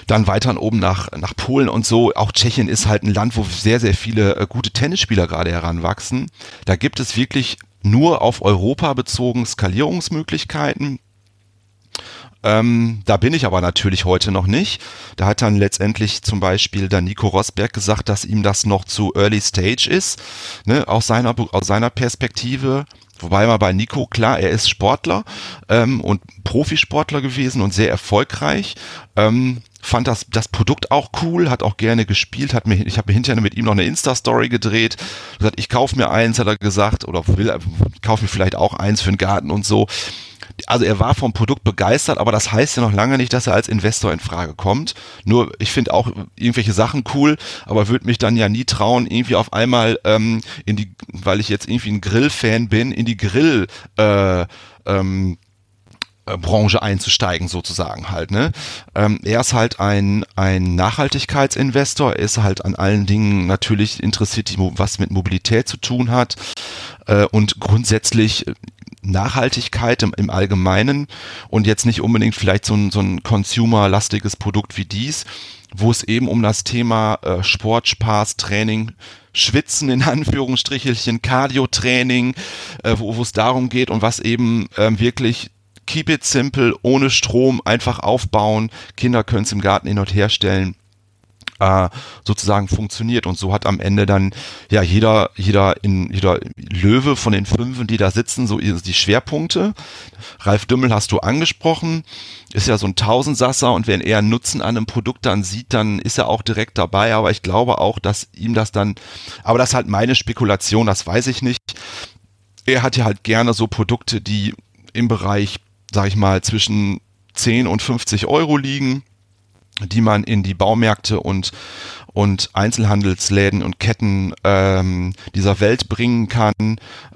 dann weiter oben nach, nach Polen und so. Auch Tschechien ist halt ein Land, wo sehr, sehr viele äh, gute Tennisspieler gerade heranwachsen. Da gibt es wirklich nur auf Europa bezogen Skalierungsmöglichkeiten. Ähm, da bin ich aber natürlich heute noch nicht. Da hat dann letztendlich zum Beispiel der Nico Rosberg gesagt, dass ihm das noch zu early stage ist, ne, aus seiner, aus seiner Perspektive. Wobei man bei Nico, klar, er ist Sportler ähm, und Profisportler gewesen und sehr erfolgreich. Ähm, fand das, das Produkt auch cool, hat auch gerne gespielt, hat mir, ich habe mir hinterher mit ihm noch eine Insta-Story gedreht, gesagt, ich kaufe mir eins, hat er gesagt, oder will, kaufe mir vielleicht auch eins für den Garten und so also er war vom Produkt begeistert, aber das heißt ja noch lange nicht, dass er als Investor in Frage kommt. Nur ich finde auch irgendwelche Sachen cool, aber würde mich dann ja nie trauen, irgendwie auf einmal ähm, in die, weil ich jetzt irgendwie ein Grill-Fan bin, in die Grill äh, ähm, äh, Branche einzusteigen sozusagen halt. Ne? Ähm, er ist halt ein, ein Nachhaltigkeitsinvestor, er ist halt an allen Dingen natürlich interessiert, was mit Mobilität zu tun hat äh, und grundsätzlich Nachhaltigkeit im, im Allgemeinen und jetzt nicht unbedingt vielleicht so ein, so ein consumer-lastiges Produkt wie dies, wo es eben um das Thema äh, Sport, Spaß, Training, Schwitzen in (laughs) Anführungsstrichelchen, Cardio-Training, äh, wo es darum geht und was eben ähm, wirklich keep it simple, ohne Strom, einfach aufbauen. Kinder können es im Garten hin und her stellen äh, sozusagen funktioniert. Und so hat am Ende dann ja jeder, jeder in jeder Löwe von den fünf, die da sitzen, so die Schwerpunkte. Ralf Dümmel hast du angesprochen, ist ja so ein Tausendsasser und wenn er einen Nutzen an einem Produkt dann sieht, dann ist er auch direkt dabei. Aber ich glaube auch, dass ihm das dann, aber das ist halt meine Spekulation, das weiß ich nicht. Er hat ja halt gerne so Produkte, die im Bereich, sag ich mal, zwischen 10 und 50 Euro liegen die man in die Baumärkte und und Einzelhandelsläden und Ketten ähm, dieser Welt bringen kann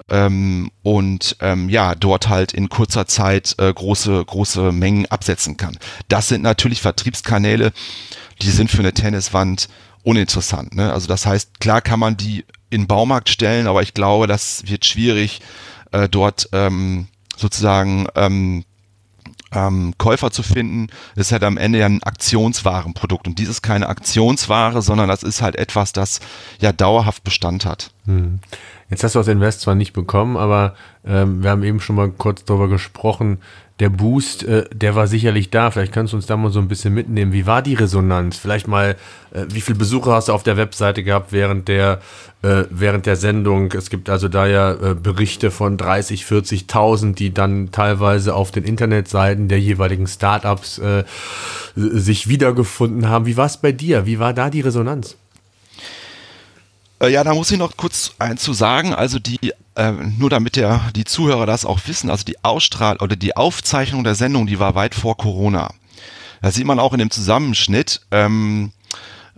ähm, und ähm, ja dort halt in kurzer Zeit äh, große große Mengen absetzen kann. Das sind natürlich Vertriebskanäle, die sind für eine Tenniswand uninteressant. Ne? Also das heißt, klar kann man die in den Baumarkt stellen, aber ich glaube, das wird schwierig äh, dort ähm, sozusagen ähm, ähm, Käufer zu finden, ist halt am Ende ja ein Aktionswarenprodukt. Und dies ist keine Aktionsware, sondern das ist halt etwas, das ja dauerhaft Bestand hat. Hm. Jetzt hast du das Invest zwar nicht bekommen, aber ähm, wir haben eben schon mal kurz darüber gesprochen, der Boost, äh, der war sicherlich da. Vielleicht kannst du uns da mal so ein bisschen mitnehmen. Wie war die Resonanz? Vielleicht mal, äh, wie viele Besucher hast du auf der Webseite gehabt während der, äh, während der Sendung? Es gibt also da ja äh, Berichte von 30, 40.000, die dann teilweise auf den Internetseiten der jeweiligen Startups äh, sich wiedergefunden haben. Wie war es bei dir? Wie war da die Resonanz? Äh, ja, da muss ich noch kurz eins zu sagen. Also die, äh, nur damit der, die Zuhörer das auch wissen, also die Ausstrahl oder die Aufzeichnung der Sendung, die war weit vor Corona. Da sieht man auch in dem Zusammenschnitt, ähm,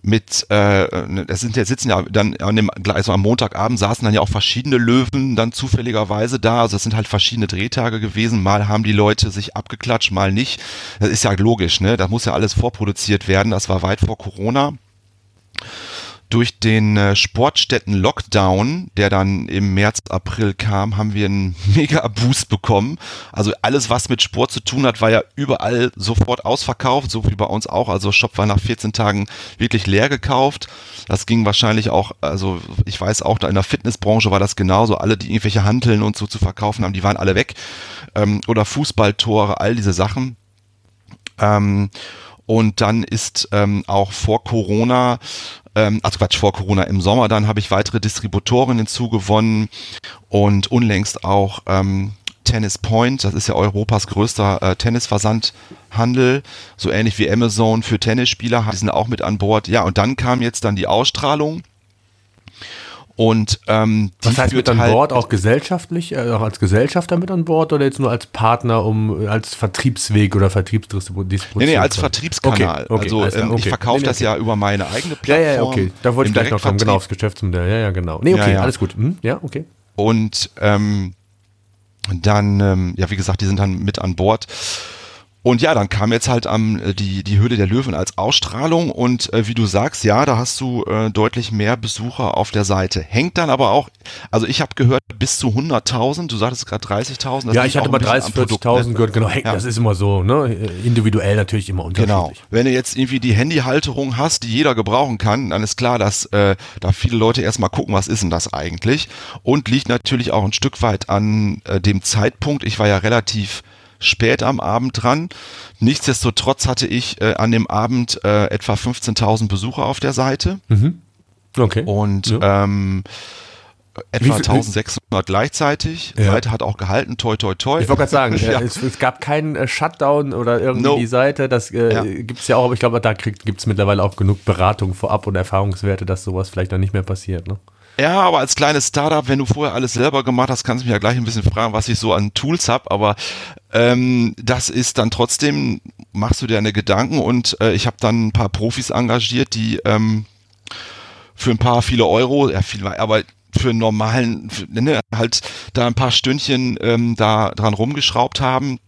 mit, äh, es sind ja sitzen ja dann an dem, also am Montagabend saßen dann ja auch verschiedene Löwen dann zufälligerweise da. Also es sind halt verschiedene Drehtage gewesen. Mal haben die Leute sich abgeklatscht, mal nicht. Das ist ja logisch, ne? Da muss ja alles vorproduziert werden. Das war weit vor Corona. Durch den äh, Sportstätten-Lockdown, der dann im März, April kam, haben wir einen (laughs) Mega-Boost bekommen. Also alles, was mit Sport zu tun hat, war ja überall sofort ausverkauft, so wie bei uns auch. Also Shop war nach 14 Tagen wirklich leer gekauft. Das ging wahrscheinlich auch, also ich weiß auch, da in der Fitnessbranche war das genauso. Alle, die irgendwelche Hanteln und so zu verkaufen haben, die waren alle weg. Ähm, oder Fußballtore, all diese Sachen. Ähm, und dann ist ähm, auch vor Corona, ähm, also Quatsch, vor Corona im Sommer, dann habe ich weitere Distributoren hinzugewonnen und unlängst auch ähm, Tennis Point, das ist ja Europas größter äh, Tennisversandhandel, so ähnlich wie Amazon für Tennisspieler, die sind auch mit an Bord. Ja, und dann kam jetzt dann die Ausstrahlung und ähm, die Was heißt mit an halt Bord auch gesellschaftlich, äh, auch als Gesellschafter mit an Bord oder jetzt nur als Partner, um als Vertriebsweg oder Vertriebsdistribution? Nee, nee, als Vertriebskanal. Okay, okay, also ähm, okay. ich verkaufe nee, das ja über meine eigene Plattform. Ja, ja, okay. Da wollte ich gleich noch kommen, genau, aufs Geschäftsmodell. Ja, ja, genau. Nee, okay, ja, ja. alles gut. Hm? Ja, okay. Und ähm, dann, ähm, ja, wie gesagt, die sind dann mit an Bord. Und ja, dann kam jetzt halt am ähm, die die Höhle der Löwen als Ausstrahlung und äh, wie du sagst, ja, da hast du äh, deutlich mehr Besucher auf der Seite. Hängt dann aber auch, also ich habe gehört bis zu 100.000, du sagtest gerade 30.000. Ja, ich hatte mal 30, 40.000 ne? gehört, genau, hängt, ja. das ist immer so, ne, individuell natürlich immer unterschiedlich. Genau. Wenn du jetzt irgendwie die Handyhalterung hast, die jeder gebrauchen kann, dann ist klar, dass äh, da viele Leute erstmal gucken, was ist denn das eigentlich und liegt natürlich auch ein Stück weit an äh, dem Zeitpunkt. Ich war ja relativ spät am Abend dran. Nichtsdestotrotz hatte ich äh, an dem Abend äh, etwa 15.000 Besucher auf der Seite. Mhm. Okay. Und ja. ähm, etwa 1600 gleichzeitig. Ja. Seite hat auch gehalten, toi, toi, toi. Ich wollte gerade sagen, (laughs) ja. es, es, gab keinen äh, Shutdown oder irgendwie no. die Seite. Das äh, ja. gibt es ja auch, aber ich glaube, da gibt es mittlerweile auch genug Beratung vorab und Erfahrungswerte, dass sowas vielleicht dann nicht mehr passiert. Ne? Ja, aber als kleines Startup, wenn du vorher alles selber gemacht hast, kannst du mich ja gleich ein bisschen fragen, was ich so an Tools habe. Aber ähm, das ist dann trotzdem, machst du dir eine Gedanken und äh, ich habe dann ein paar Profis engagiert, die ähm, für ein paar viele Euro, ja viel, aber für einen normalen, für, ne, halt da ein paar Stündchen ähm, da dran rumgeschraubt haben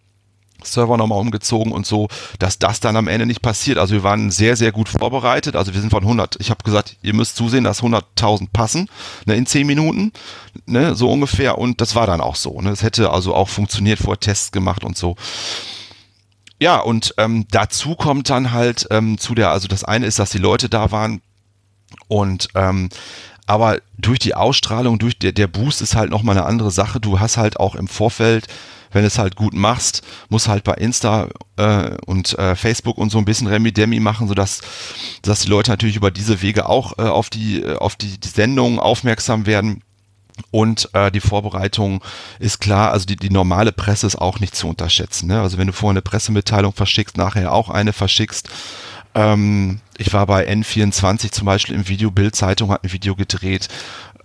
Server nochmal umgezogen und so, dass das dann am Ende nicht passiert. Also wir waren sehr, sehr gut vorbereitet. Also wir sind von 100, ich habe gesagt, ihr müsst zusehen, dass 100.000 passen ne, in 10 Minuten, ne, so ungefähr. Und das war dann auch so. Ne. Es hätte also auch funktioniert, vor Tests gemacht und so. Ja, und ähm, dazu kommt dann halt ähm, zu der, also das eine ist, dass die Leute da waren und ähm, aber durch die Ausstrahlung, durch der, der Boost ist halt nochmal eine andere Sache. Du hast halt auch im Vorfeld wenn du es halt gut machst, muss halt bei Insta äh, und äh, Facebook und so ein bisschen Remi-Demi machen, sodass dass die Leute natürlich über diese Wege auch äh, auf die, äh, auf die, die Sendung aufmerksam werden. Und äh, die Vorbereitung ist klar, also die, die normale Presse ist auch nicht zu unterschätzen. Ne? Also wenn du vorher eine Pressemitteilung verschickst, nachher auch eine verschickst. Ähm, ich war bei N24 zum Beispiel im Video, Bild-Zeitung hat ein Video gedreht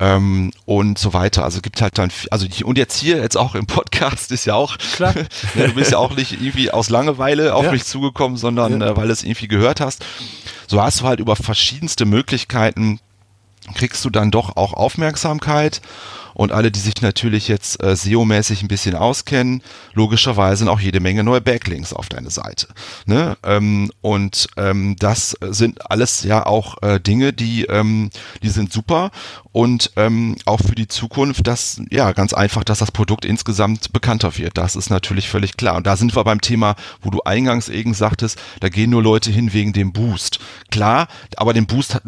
ähm, und so weiter. Also gibt halt dann, also und jetzt hier, jetzt auch im Podcast ist ja auch, Klar. (laughs) Ne, du bist ja auch nicht irgendwie aus Langeweile auf ja. mich zugekommen, sondern ja. äh, weil du es irgendwie gehört hast. So hast du halt über verschiedenste Möglichkeiten, kriegst du dann doch auch Aufmerksamkeit und alle, die sich natürlich jetzt äh, SEO-mäßig ein bisschen auskennen, logischerweise sind auch jede Menge neue Backlinks auf deine Seite. Ne? Ähm, und ähm, das sind alles ja auch äh, Dinge, die, ähm, die sind super und ähm, auch für die Zukunft, dass ja ganz einfach, dass das Produkt insgesamt bekannter wird. Das ist natürlich völlig klar. Und da sind wir beim Thema, wo du eingangs eben sagtest, da gehen nur Leute hin wegen dem Boost. Klar, aber den Boost hat,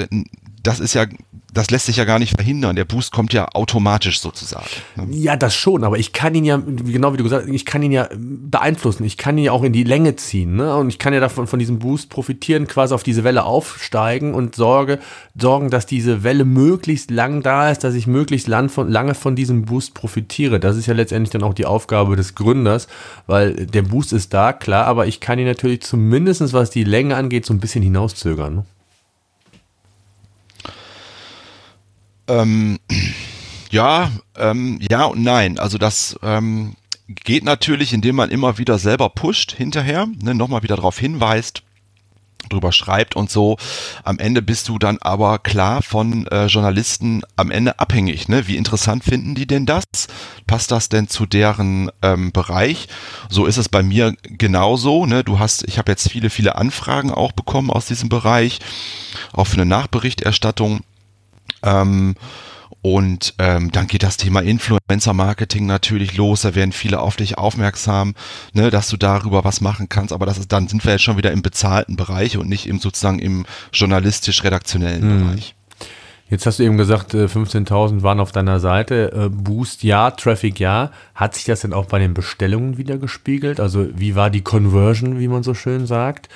das ist ja das lässt sich ja gar nicht verhindern. Der Boost kommt ja automatisch sozusagen. Ne? Ja, das schon, aber ich kann ihn ja, genau wie du gesagt hast, ich kann ihn ja beeinflussen. Ich kann ihn ja auch in die Länge ziehen. Ne? Und ich kann ja davon von diesem Boost profitieren, quasi auf diese Welle aufsteigen und sorge, sorgen, dass diese Welle möglichst lang da ist, dass ich möglichst lang von, lange von diesem Boost profitiere. Das ist ja letztendlich dann auch die Aufgabe des Gründers, weil der Boost ist da, klar, aber ich kann ihn natürlich zumindest, was die Länge angeht, so ein bisschen hinauszögern. Ne? Ähm, ja, ähm, ja und nein. Also das ähm, geht natürlich, indem man immer wieder selber pusht hinterher, ne, nochmal wieder darauf hinweist, drüber schreibt und so. Am Ende bist du dann aber klar von äh, Journalisten am Ende abhängig. Ne? Wie interessant finden die denn das? Passt das denn zu deren ähm, Bereich? So ist es bei mir genauso. Ne? Du hast, ich habe jetzt viele, viele Anfragen auch bekommen aus diesem Bereich, auch für eine Nachberichterstattung Ähm, und ähm, dann geht das Thema Influencer-Marketing natürlich los. Da werden viele auf dich aufmerksam, ne, dass du darüber was machen kannst. Aber das ist, dann sind wir jetzt schon wieder im bezahlten Bereich und nicht im sozusagen im journalistisch-redaktionellen mhm. Bereich. Jetzt hast du eben gesagt, 15.000 äh, waren auf deiner Seite. Äh, Boost ja, Traffic ja. Hat sich das denn auch bei den Bestellungen wieder gespiegelt? Also wie war die Conversion, wie man so schön sagt?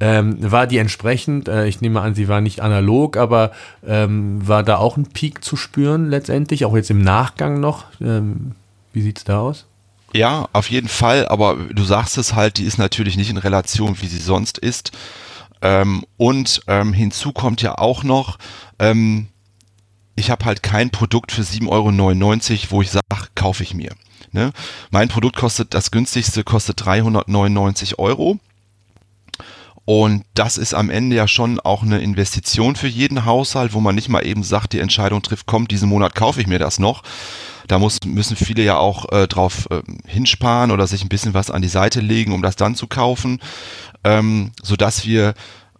Ähm, war die entsprechend, äh, ich nehme an, sie war nicht analog, aber ähm, war da auch ein Peak zu spüren letztendlich, auch jetzt im Nachgang noch? Ähm, wie sieht es da aus? Ja, auf jeden Fall, aber du sagst es halt, die ist natürlich nicht in Relation, wie sie sonst ist. Ähm, und ähm, hinzu kommt ja auch noch, ähm, ich habe halt kein Produkt für 7,99 Euro, wo ich sage, kaufe ich mir. Ne? Mein Produkt kostet, das günstigste kostet 399 Euro. Und das ist am Ende ja schon auch eine Investition für jeden Haushalt, wo man nicht mal eben sagt, die Entscheidung trifft, kommt, diesen Monat kaufe ich mir das noch. Da muss, müssen viele ja auch äh, drauf äh, hinsparen oder sich ein bisschen was an die Seite legen, um das dann zu kaufen, ähm, sodass wir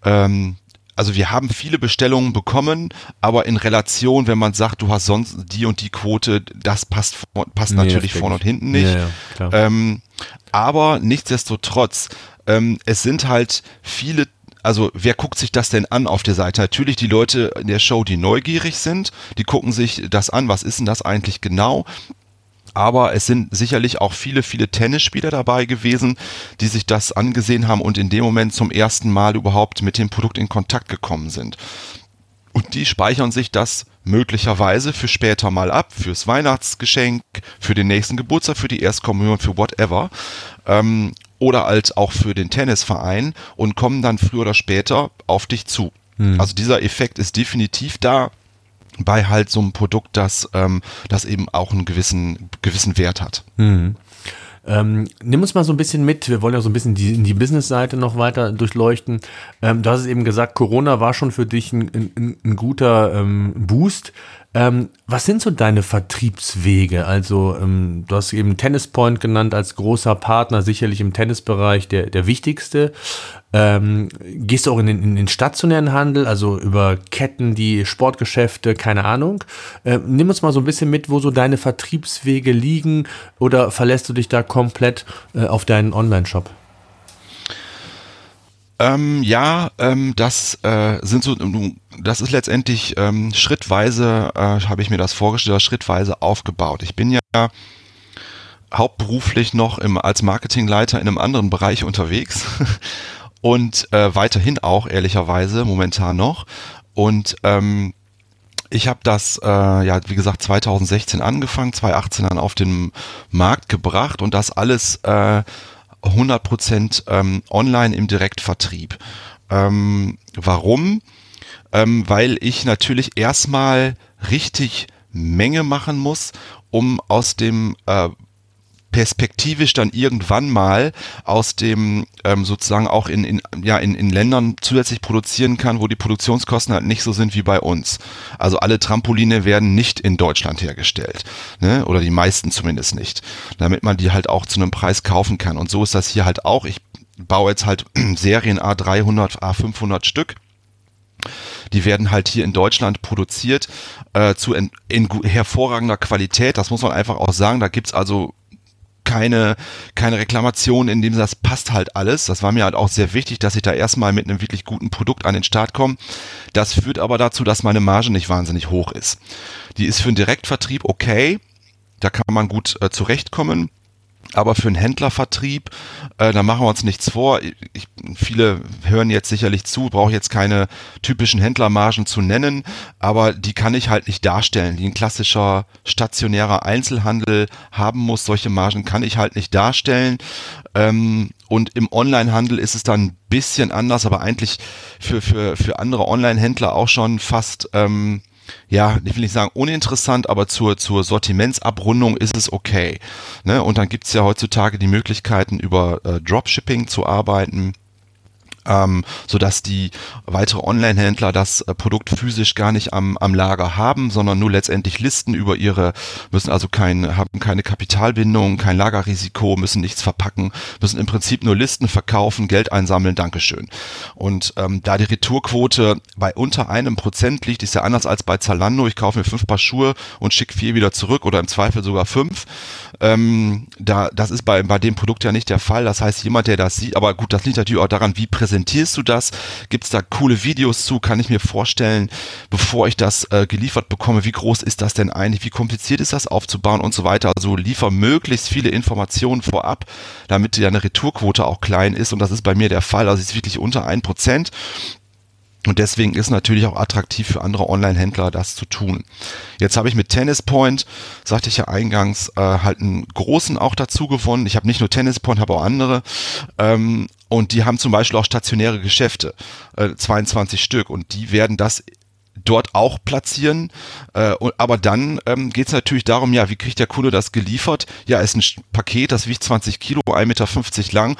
ähm, also wir haben viele Bestellungen bekommen, aber in Relation, wenn man sagt, du hast sonst die und die Quote, das passt, passt nee, natürlich vorne und hinten nicht. Ja, ja, ähm, aber nichtsdestotrotz, ähm, es sind halt viele also wer guckt sich das denn an auf der Seite? Natürlich die Leute in der Show, die neugierig sind, die gucken sich das an, was ist denn das eigentlich genau? aber es sind sicherlich auch viele, viele Tennisspieler dabei gewesen, die sich das angesehen haben und in dem Moment zum ersten Mal überhaupt mit dem Produkt in Kontakt gekommen sind. Und die speichern sich das möglicherweise für später mal ab, fürs Weihnachtsgeschenk, für den nächsten Geburtstag, für die Erstkommunion, für whatever. Ähm, oder als auch für den Tennisverein und kommen dann früher oder später auf dich zu. Hm. Also dieser Effekt ist definitiv da bei halt so einem Produkt, das, ähm, das eben auch einen gewissen, gewissen Wert hat. Mhm. Ähm, nimm uns mal so ein bisschen mit. Wir wollen ja so ein bisschen die, die Business-Seite noch weiter durchleuchten. Ähm, du hast es eben gesagt, Corona war schon für dich ein, ein, ein guter ähm, Boost. Ähm, was sind so deine Vertriebswege? Also, ähm, du hast eben Tennispoint genannt als großer Partner, sicherlich im Tennisbereich der, der wichtigste. Ähm, gehst du auch in den, in den, stationären Handel, also über Ketten, die Sportgeschäfte, keine Ahnung. Ähm, nimm uns mal so ein bisschen mit, wo so deine Vertriebswege liegen oder verlässt du dich da komplett äh, auf deinen Online-Shop? Ähm, ja, ähm, das äh, sind so, das ist letztendlich ähm, schrittweise, äh, habe ich mir das vorgestellt, schrittweise aufgebaut. Ich bin ja hauptberuflich noch im, als Marketingleiter in einem anderen Bereich unterwegs (laughs) und äh, weiterhin auch ehrlicherweise momentan noch und ähm, ich habe das, äh, ja, wie gesagt, 2016 angefangen, 2018 dann auf den Markt gebracht und das alles äh, 100% ähm, online im Direktvertrieb. Ähm, warum? Ähm, weil ich natürlich erstmal richtig Menge machen muss, um aus dem äh, perspektivisch dann irgendwann mal aus dem ähm, sozusagen auch in, in, ja, in, in Ländern zusätzlich produzieren kann, wo die Produktionskosten halt nicht so sind wie bei uns. Also alle Trampoline werden nicht in Deutschland hergestellt. Ne? Oder die meisten zumindest nicht. Damit man die halt auch zu einem Preis kaufen kann. Und so ist das hier halt auch. Ich baue jetzt halt (clears throat) Serien A300, A500 Stück. Die werden halt hier in Deutschland produziert äh, zu in, in hervorragender Qualität. Das muss man einfach auch sagen. Da gibt's also keine, keine Reklamation, in dem das passt halt alles. Das war mir halt auch sehr wichtig, dass ich da erstmal mit einem wirklich guten Produkt an den Start komme. Das führt aber dazu, dass meine Marge nicht wahnsinnig hoch ist. Die ist für einen Direktvertrieb okay. Da kann man gut äh, zurechtkommen. Aber für einen Händlervertrieb, äh, da machen wir uns nichts vor. Ich, viele hören jetzt sicherlich zu, brauche jetzt keine typischen Händlermargen zu nennen, aber die kann ich halt nicht darstellen, die ein klassischer stationärer Einzelhandel haben muss. Solche Margen kann ich halt nicht darstellen. Ähm, und im Onlinehandel ist es dann ein bisschen anders, aber eigentlich für, für, für andere Online-Händler auch schon fast ähm, ja, ich will nicht sagen uninteressant, aber zur, zur Sortimentsabrundung ist es okay. Ne? Und dann gibt es ja heutzutage die Möglichkeiten, über äh, Dropshipping zu arbeiten. Ähm, sodass die weitere Online-Händler das äh, Produkt physisch gar nicht am, am Lager haben, sondern nur letztendlich Listen über ihre, müssen also kein, haben keine Kapitalbindung, kein Lagerrisiko, müssen nichts verpacken, müssen im Prinzip nur Listen verkaufen, Geld einsammeln, Dankeschön. Und ähm, da die Retourquote bei unter einem Prozent liegt, ist ja anders als bei Zalando, ich kaufe mir fünf Paar Schuhe und schicke vier wieder zurück oder im Zweifel sogar fünf. Ähm, da, das ist bei, bei dem Produkt ja nicht der Fall. Das heißt, jemand, der das sieht, aber gut, das liegt natürlich auch daran, wie präsent präsentierst du das? Gibt es da coole Videos zu? Kann ich mir vorstellen, bevor ich das äh, geliefert bekomme, wie groß ist das denn eigentlich? Wie kompliziert ist das aufzubauen und so weiter? Also liefer möglichst viele Informationen vorab, damit deine Retourquote auch klein ist und das ist bei mir der Fall. Also es ist wirklich unter ein Prozent. Und deswegen ist natürlich auch attraktiv für andere Online-Händler, das zu tun. Jetzt habe ich mit Tennis Point, sagte ich ja eingangs, äh, halt einen großen auch dazu gewonnen. Ich habe nicht nur Tennis Point, habe auch andere. Ähm, und die haben zum Beispiel auch stationäre Geschäfte, äh, 22 Stück. Und die werden das dort auch platzieren. Äh, aber dann ähm, geht es natürlich darum, ja, wie kriegt der Kunde das geliefert? Ja, ist ein Paket, das wiegt 20 Kilo, 1,50 Meter lang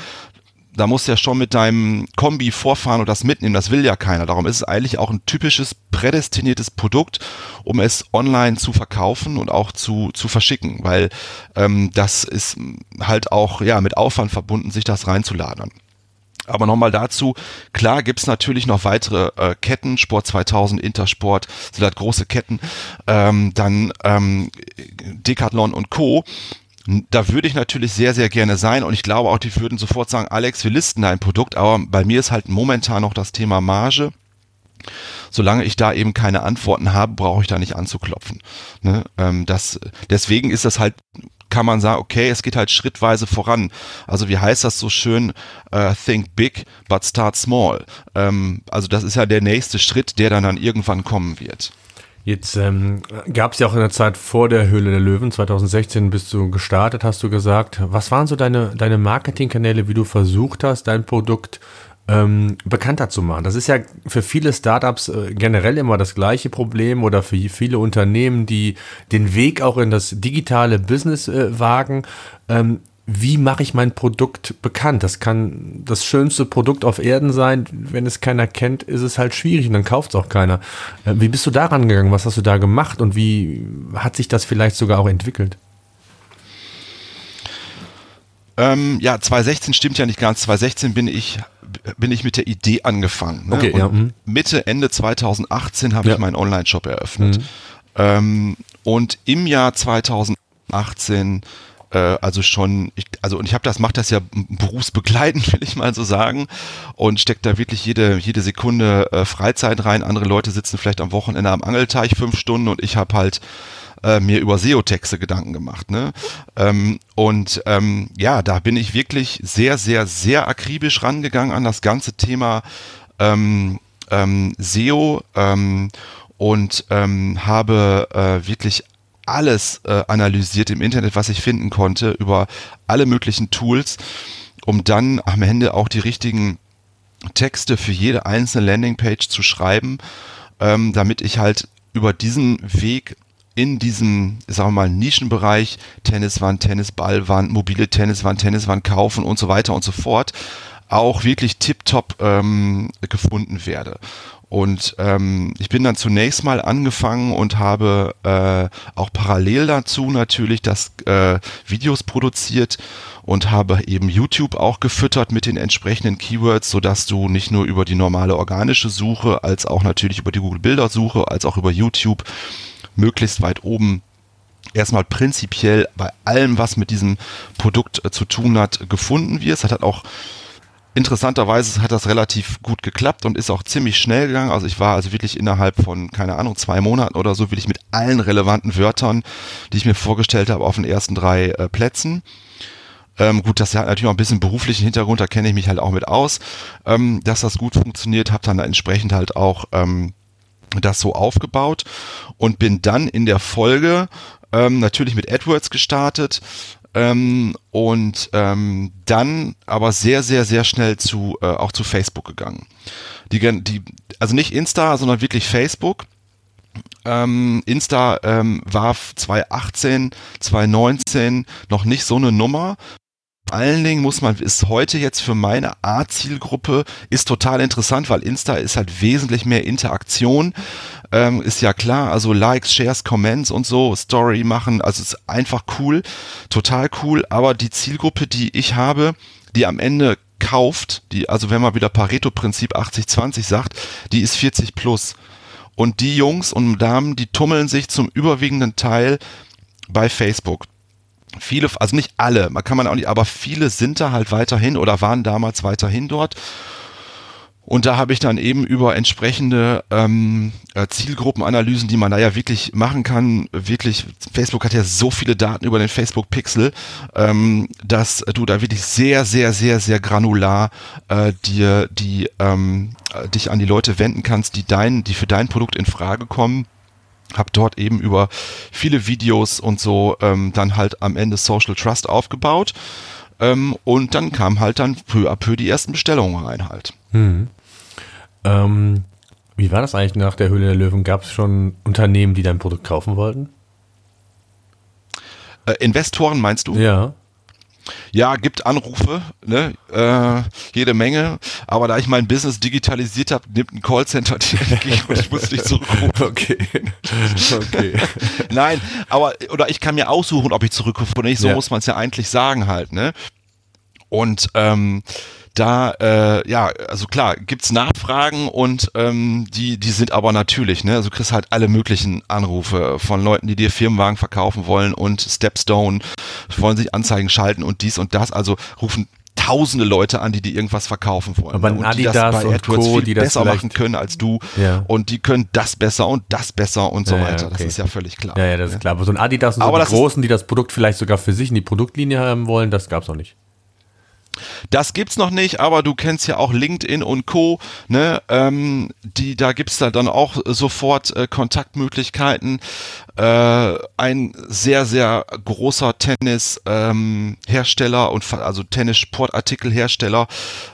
da musst du ja schon mit deinem Kombi vorfahren und das mitnehmen. Das will ja keiner. Darum ist es eigentlich auch ein typisches prädestiniertes Produkt, um es online zu verkaufen und auch zu, zu verschicken, weil ähm, das ist halt auch ja mit Aufwand verbunden, sich das reinzuladen. Aber nochmal dazu, klar gibt's natürlich noch weitere äh, Ketten, Sport 2000, Intersport, sind halt große Ketten, ähm, dann ähm, Decathlon und Co da würde ich natürlich sehr, sehr gerne sein und ich glaube auch, die würden sofort sagen, Alex, wir listen dein Produkt, aber bei mir ist halt momentan noch das Thema Marge. Solange ich da eben keine Antworten habe, brauche ich da nicht anzuklopfen. Ne? Ähm, das, deswegen ist das halt kann man sagen, okay, es geht halt schrittweise voran. Also wie heißt das so schön? Uh, think big, but start small. Ähm, also das ist ja der nächste Schritt, der dann dann irgendwann kommen wird. Jetzt ähm, gab es ja auch in der Zeit vor der Höhle der Löwen, 2016 bist du gestartet, hast du gesagt. Was waren so deine, deine Marketingkanäle, wie du versucht hast, dein Produkt ähm, bekannter zu machen? Das ist ja für viele Startups äh, generell immer das gleiche Problem oder für viele Unternehmen, die den Weg auch in das digitale Business äh, wagen. Ähm, wie mache ich mein Produkt bekannt? Das kann das schönste Produkt auf Erden sein. Wenn es keiner kennt, ist es halt schwierig und dann kauft es auch keiner. Äh, wie bist du da rangegangen? Was hast du da gemacht und wie hat sich das vielleicht sogar auch entwickelt? Ähm, ja, 2016 stimmt ja nicht ganz. 2016 bin ich bin ich mit der Idee angefangen. Ne? Okay, ja, mhm. Mitte, Ende 2018 habe ja. ich meinen Online-Shop eröffnet. Mhm. Ähm, und im Jahr 2018 äh, also schon, ich, also und ich habe das, macht das ja berufsbegleitend, (laughs) will ich mal so sagen, und steckt da wirklich jede, jede Sekunde äh, Freizeit rein. Andere Leute sitzen vielleicht am Wochenende am Angelteich fünf Stunden und ich habe halt äh, mir über SEO-Texte Gedanken gemacht. Ne? Ähm, und ähm, ja, da bin ich wirklich sehr, sehr, sehr akribisch rangegangen an das ganze Thema ähm, ähm, SEO ähm, und ähm, habe äh, wirklich alles äh, analysiert im Internet, was ich finden konnte, über alle möglichen Tools, um dann am Ende auch die richtigen Texte für jede einzelne Landingpage zu schreiben, ähm, damit ich halt über diesen Weg in diesem, sagen wir mal, Nischenbereich, Tenniswand, Tennisballwand, mobile Tenniswand, Tenniswand kaufen und so weiter und so fort, auch wirklich tiptop ähm, gefunden werde. Und ähm, ich bin dann zunächst mal angefangen und habe äh, auch parallel dazu natürlich das äh, Videos produziert und habe eben YouTube auch gefüttert mit den entsprechenden Keywords, sodass du nicht nur über die normale organische Suche, als auch natürlich über die Google Bildersuche, als auch über YouTube möglichst weit oben erstmal prinzipiell bei allem, was mit diesem Produkt äh, zu tun hat, gefunden wirst. Das hat auch Interessanterweise hat das relativ gut geklappt und ist auch ziemlich schnell gegangen. Also ich war also wirklich innerhalb von, keine Ahnung, zwei Monaten oder so, wirklich mit allen relevanten Wörtern, die ich mir vorgestellt habe, auf den ersten drei äh, Plätzen. Ähm, gut, das hat natürlich auch ein bisschen beruflichen Hintergrund, da kenne ich mich halt auch mit aus, ähm, dass das gut funktioniert, habe dann entsprechend halt auch ähm, das so aufgebaut und bin dann in der Folge ähm, natürlich mit AdWords gestartet, ähm, und ähm, dann aber sehr, sehr, sehr schnell zu äh, auch zu Facebook gegangen. Die, die, also nicht Insta, sondern wirklich Facebook. Ähm, Insta ähm, war 2018, 2019 noch nicht so eine Nummer. Allen Dingen muss man, ist heute jetzt für meine Art-Zielgruppe, ist total interessant, weil Insta ist halt wesentlich mehr Interaktion, ähm, ist ja klar, also Likes, Shares, Comments und so, Story machen, also ist einfach cool, total cool, aber die Zielgruppe, die ich habe, die am Ende kauft, die, also wenn man wieder Pareto-Prinzip 80-20 sagt, die ist 40 plus. Und die Jungs und Damen, die tummeln sich zum überwiegenden Teil bei Facebook. Viele, also nicht alle, man kann man auch nicht, aber viele sind da halt weiterhin oder waren damals weiterhin dort. Und da habe ich dann eben über entsprechende ähm, äh, Zielgruppenanalysen, die man da ja wirklich machen kann, wirklich, Facebook hat ja so viele Daten über den Facebook Pixel, ähm, dass du da wirklich sehr, sehr, sehr, sehr granular äh, dir die ähm, äh, dich an die Leute wenden kannst, die dein, die für dein Produkt in Frage kommen habe dort eben über viele Videos und so ähm, dann halt am Ende Social Trust aufgebaut ähm, und dann kam halt dann peu à peu die ersten Bestellungen rein halt. Hm. Ähm, wie war das eigentlich nach der Höhle der Löwen? Gab es schon Unternehmen, die dein Produkt kaufen wollten? Äh, Investoren meinst du? Ja. Ja, gibt Anrufe, ne? äh, jede Menge. Aber da ich mein Business digitalisiert habe, nimmt ein Callcenter die und ich muss nicht zurückrufen. (laughs) Okay. okay. (laughs) Nein, aber oder ich kann mir aussuchen, ob ich zurückrufe oder nicht. So ja. muss man es ja eigentlich sagen halt. Ne? Und ähm, da, äh, ja, also klar, gibt's Nachfragen und ähm, die, die sind aber natürlich, ne? Also du kriegst halt alle möglichen Anrufe von Leuten, die dir Firmenwagen verkaufen wollen und Stepstone wollen sich Anzeigen schalten und dies und das. Also rufen tausende Leute an, die dir irgendwas verkaufen wollen. Aber ne? und Adidas die das bei AdWords Co, viel die das besser machen können als du. Ja. Und die können das besser und das besser und so ja, weiter. Okay. Das ist ja völlig klar. Ja, ja, das ist klar. Aber so ein Adidas und so die Großen, die das Produkt vielleicht sogar für sich in die Produktlinie haben wollen, das gab's noch nicht. Das gibt's noch nicht, aber du kennst ja auch LinkedIn und Co. Ne, ähm, die, da gibt's da dann auch sofort äh, Kontaktmöglichkeiten. Äh, ein sehr sehr großer Tennis-Hersteller ähm, und also Tennis-Sportartikelhersteller,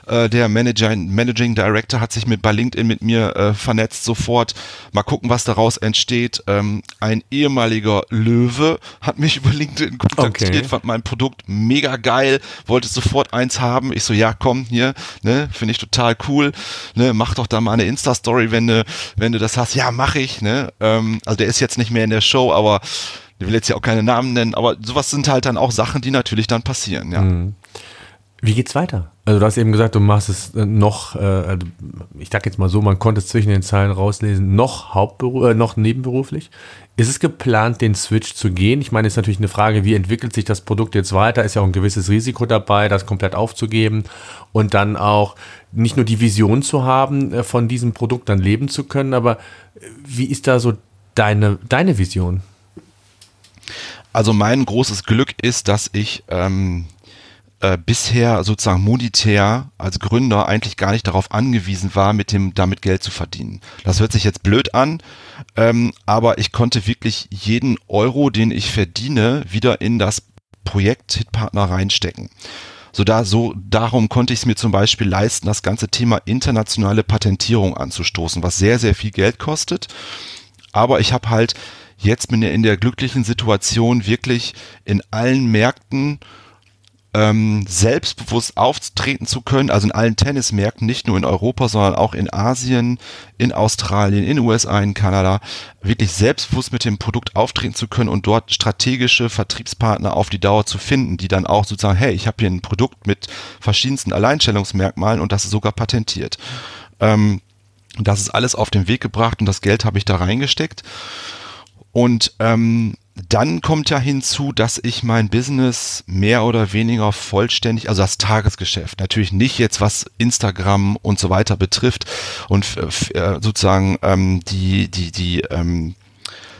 äh, der Manager, Managing Director hat sich mit bei LinkedIn mit mir äh, vernetzt sofort. Mal gucken, was daraus entsteht. Ähm, ein ehemaliger Löwe hat mich (laughs) über LinkedIn kontaktiert, okay. fand mein Produkt mega geil, wollte sofort eins eins haben. Ich so, ja, komm, hier, ne, finde ich total cool, ne, mach doch da mal eine Insta-Story, wenn du, wenn du das hast. Ja, mach ich, ne. Ähm, also der ist jetzt nicht mehr in der Show, aber ich will jetzt ja auch keine Namen nennen, aber sowas sind halt dann auch Sachen, die natürlich dann passieren, ja. Mhm. Wie geht's weiter? Also du hast eben gesagt, du machst es äh, noch, äh, also ich sag jetzt mal so, man konnte es zwischen den Zeilen rauslesen, noch Hauptberuf, äh, noch nebenberuflich. Ist es geplant, den Switch zu gehen? Ich meine, ist natürlich eine Frage, wie entwickelt sich das Produkt jetzt weiter? Ist ja auch ein gewisses Risiko dabei, das komplett aufzugeben und dann auch nicht nur die Vision zu haben, äh, von diesem Produkt dann leben zu können, aber äh, wie ist da so deine, deine Vision? Also mein großes Glück ist, dass ich ähm, äh, bisher sozusagen monetär als Gründer eigentlich gar nicht darauf angewiesen war, mit dem damit Geld zu verdienen. Das hört sich jetzt blöd an, ähm, aber ich konnte wirklich jeden Euro, den ich verdiene, wieder in das Projekt Hitpartner reinstecken. So da, so, darum konnte ich es mir zum Beispiel leisten, das ganze Thema internationale Patentierung anzustoßen, was sehr, sehr viel Geld kostet. Aber ich habe halt jetzt bin ich in der glücklichen Situation, wirklich in allen Märkten ähm, selbstbewusst auftreten zu können, also in allen Tennismärkten, nicht nur in Europa, sondern auch in Asien, in Australien, in USA, in Kanada, wirklich selbstbewusst mit dem Produkt auftreten zu können und dort strategische Vertriebspartner auf die Dauer zu finden, die dann auch sozusagen, hey, ich habe hier ein Produkt mit verschiedensten Alleinstellungsmerkmalen und das ist sogar patentiert. Ähm, das ist alles auf den Weg gebracht und das Geld habe ich da reingesteckt. Und ähm, dann kommt ja hinzu, dass ich mein Business mehr oder weniger vollständig, also das Tagesgeschäft, natürlich nicht jetzt was Instagram und so weiter betrifft und äh, sozusagen ähm, die, die, die, ähm,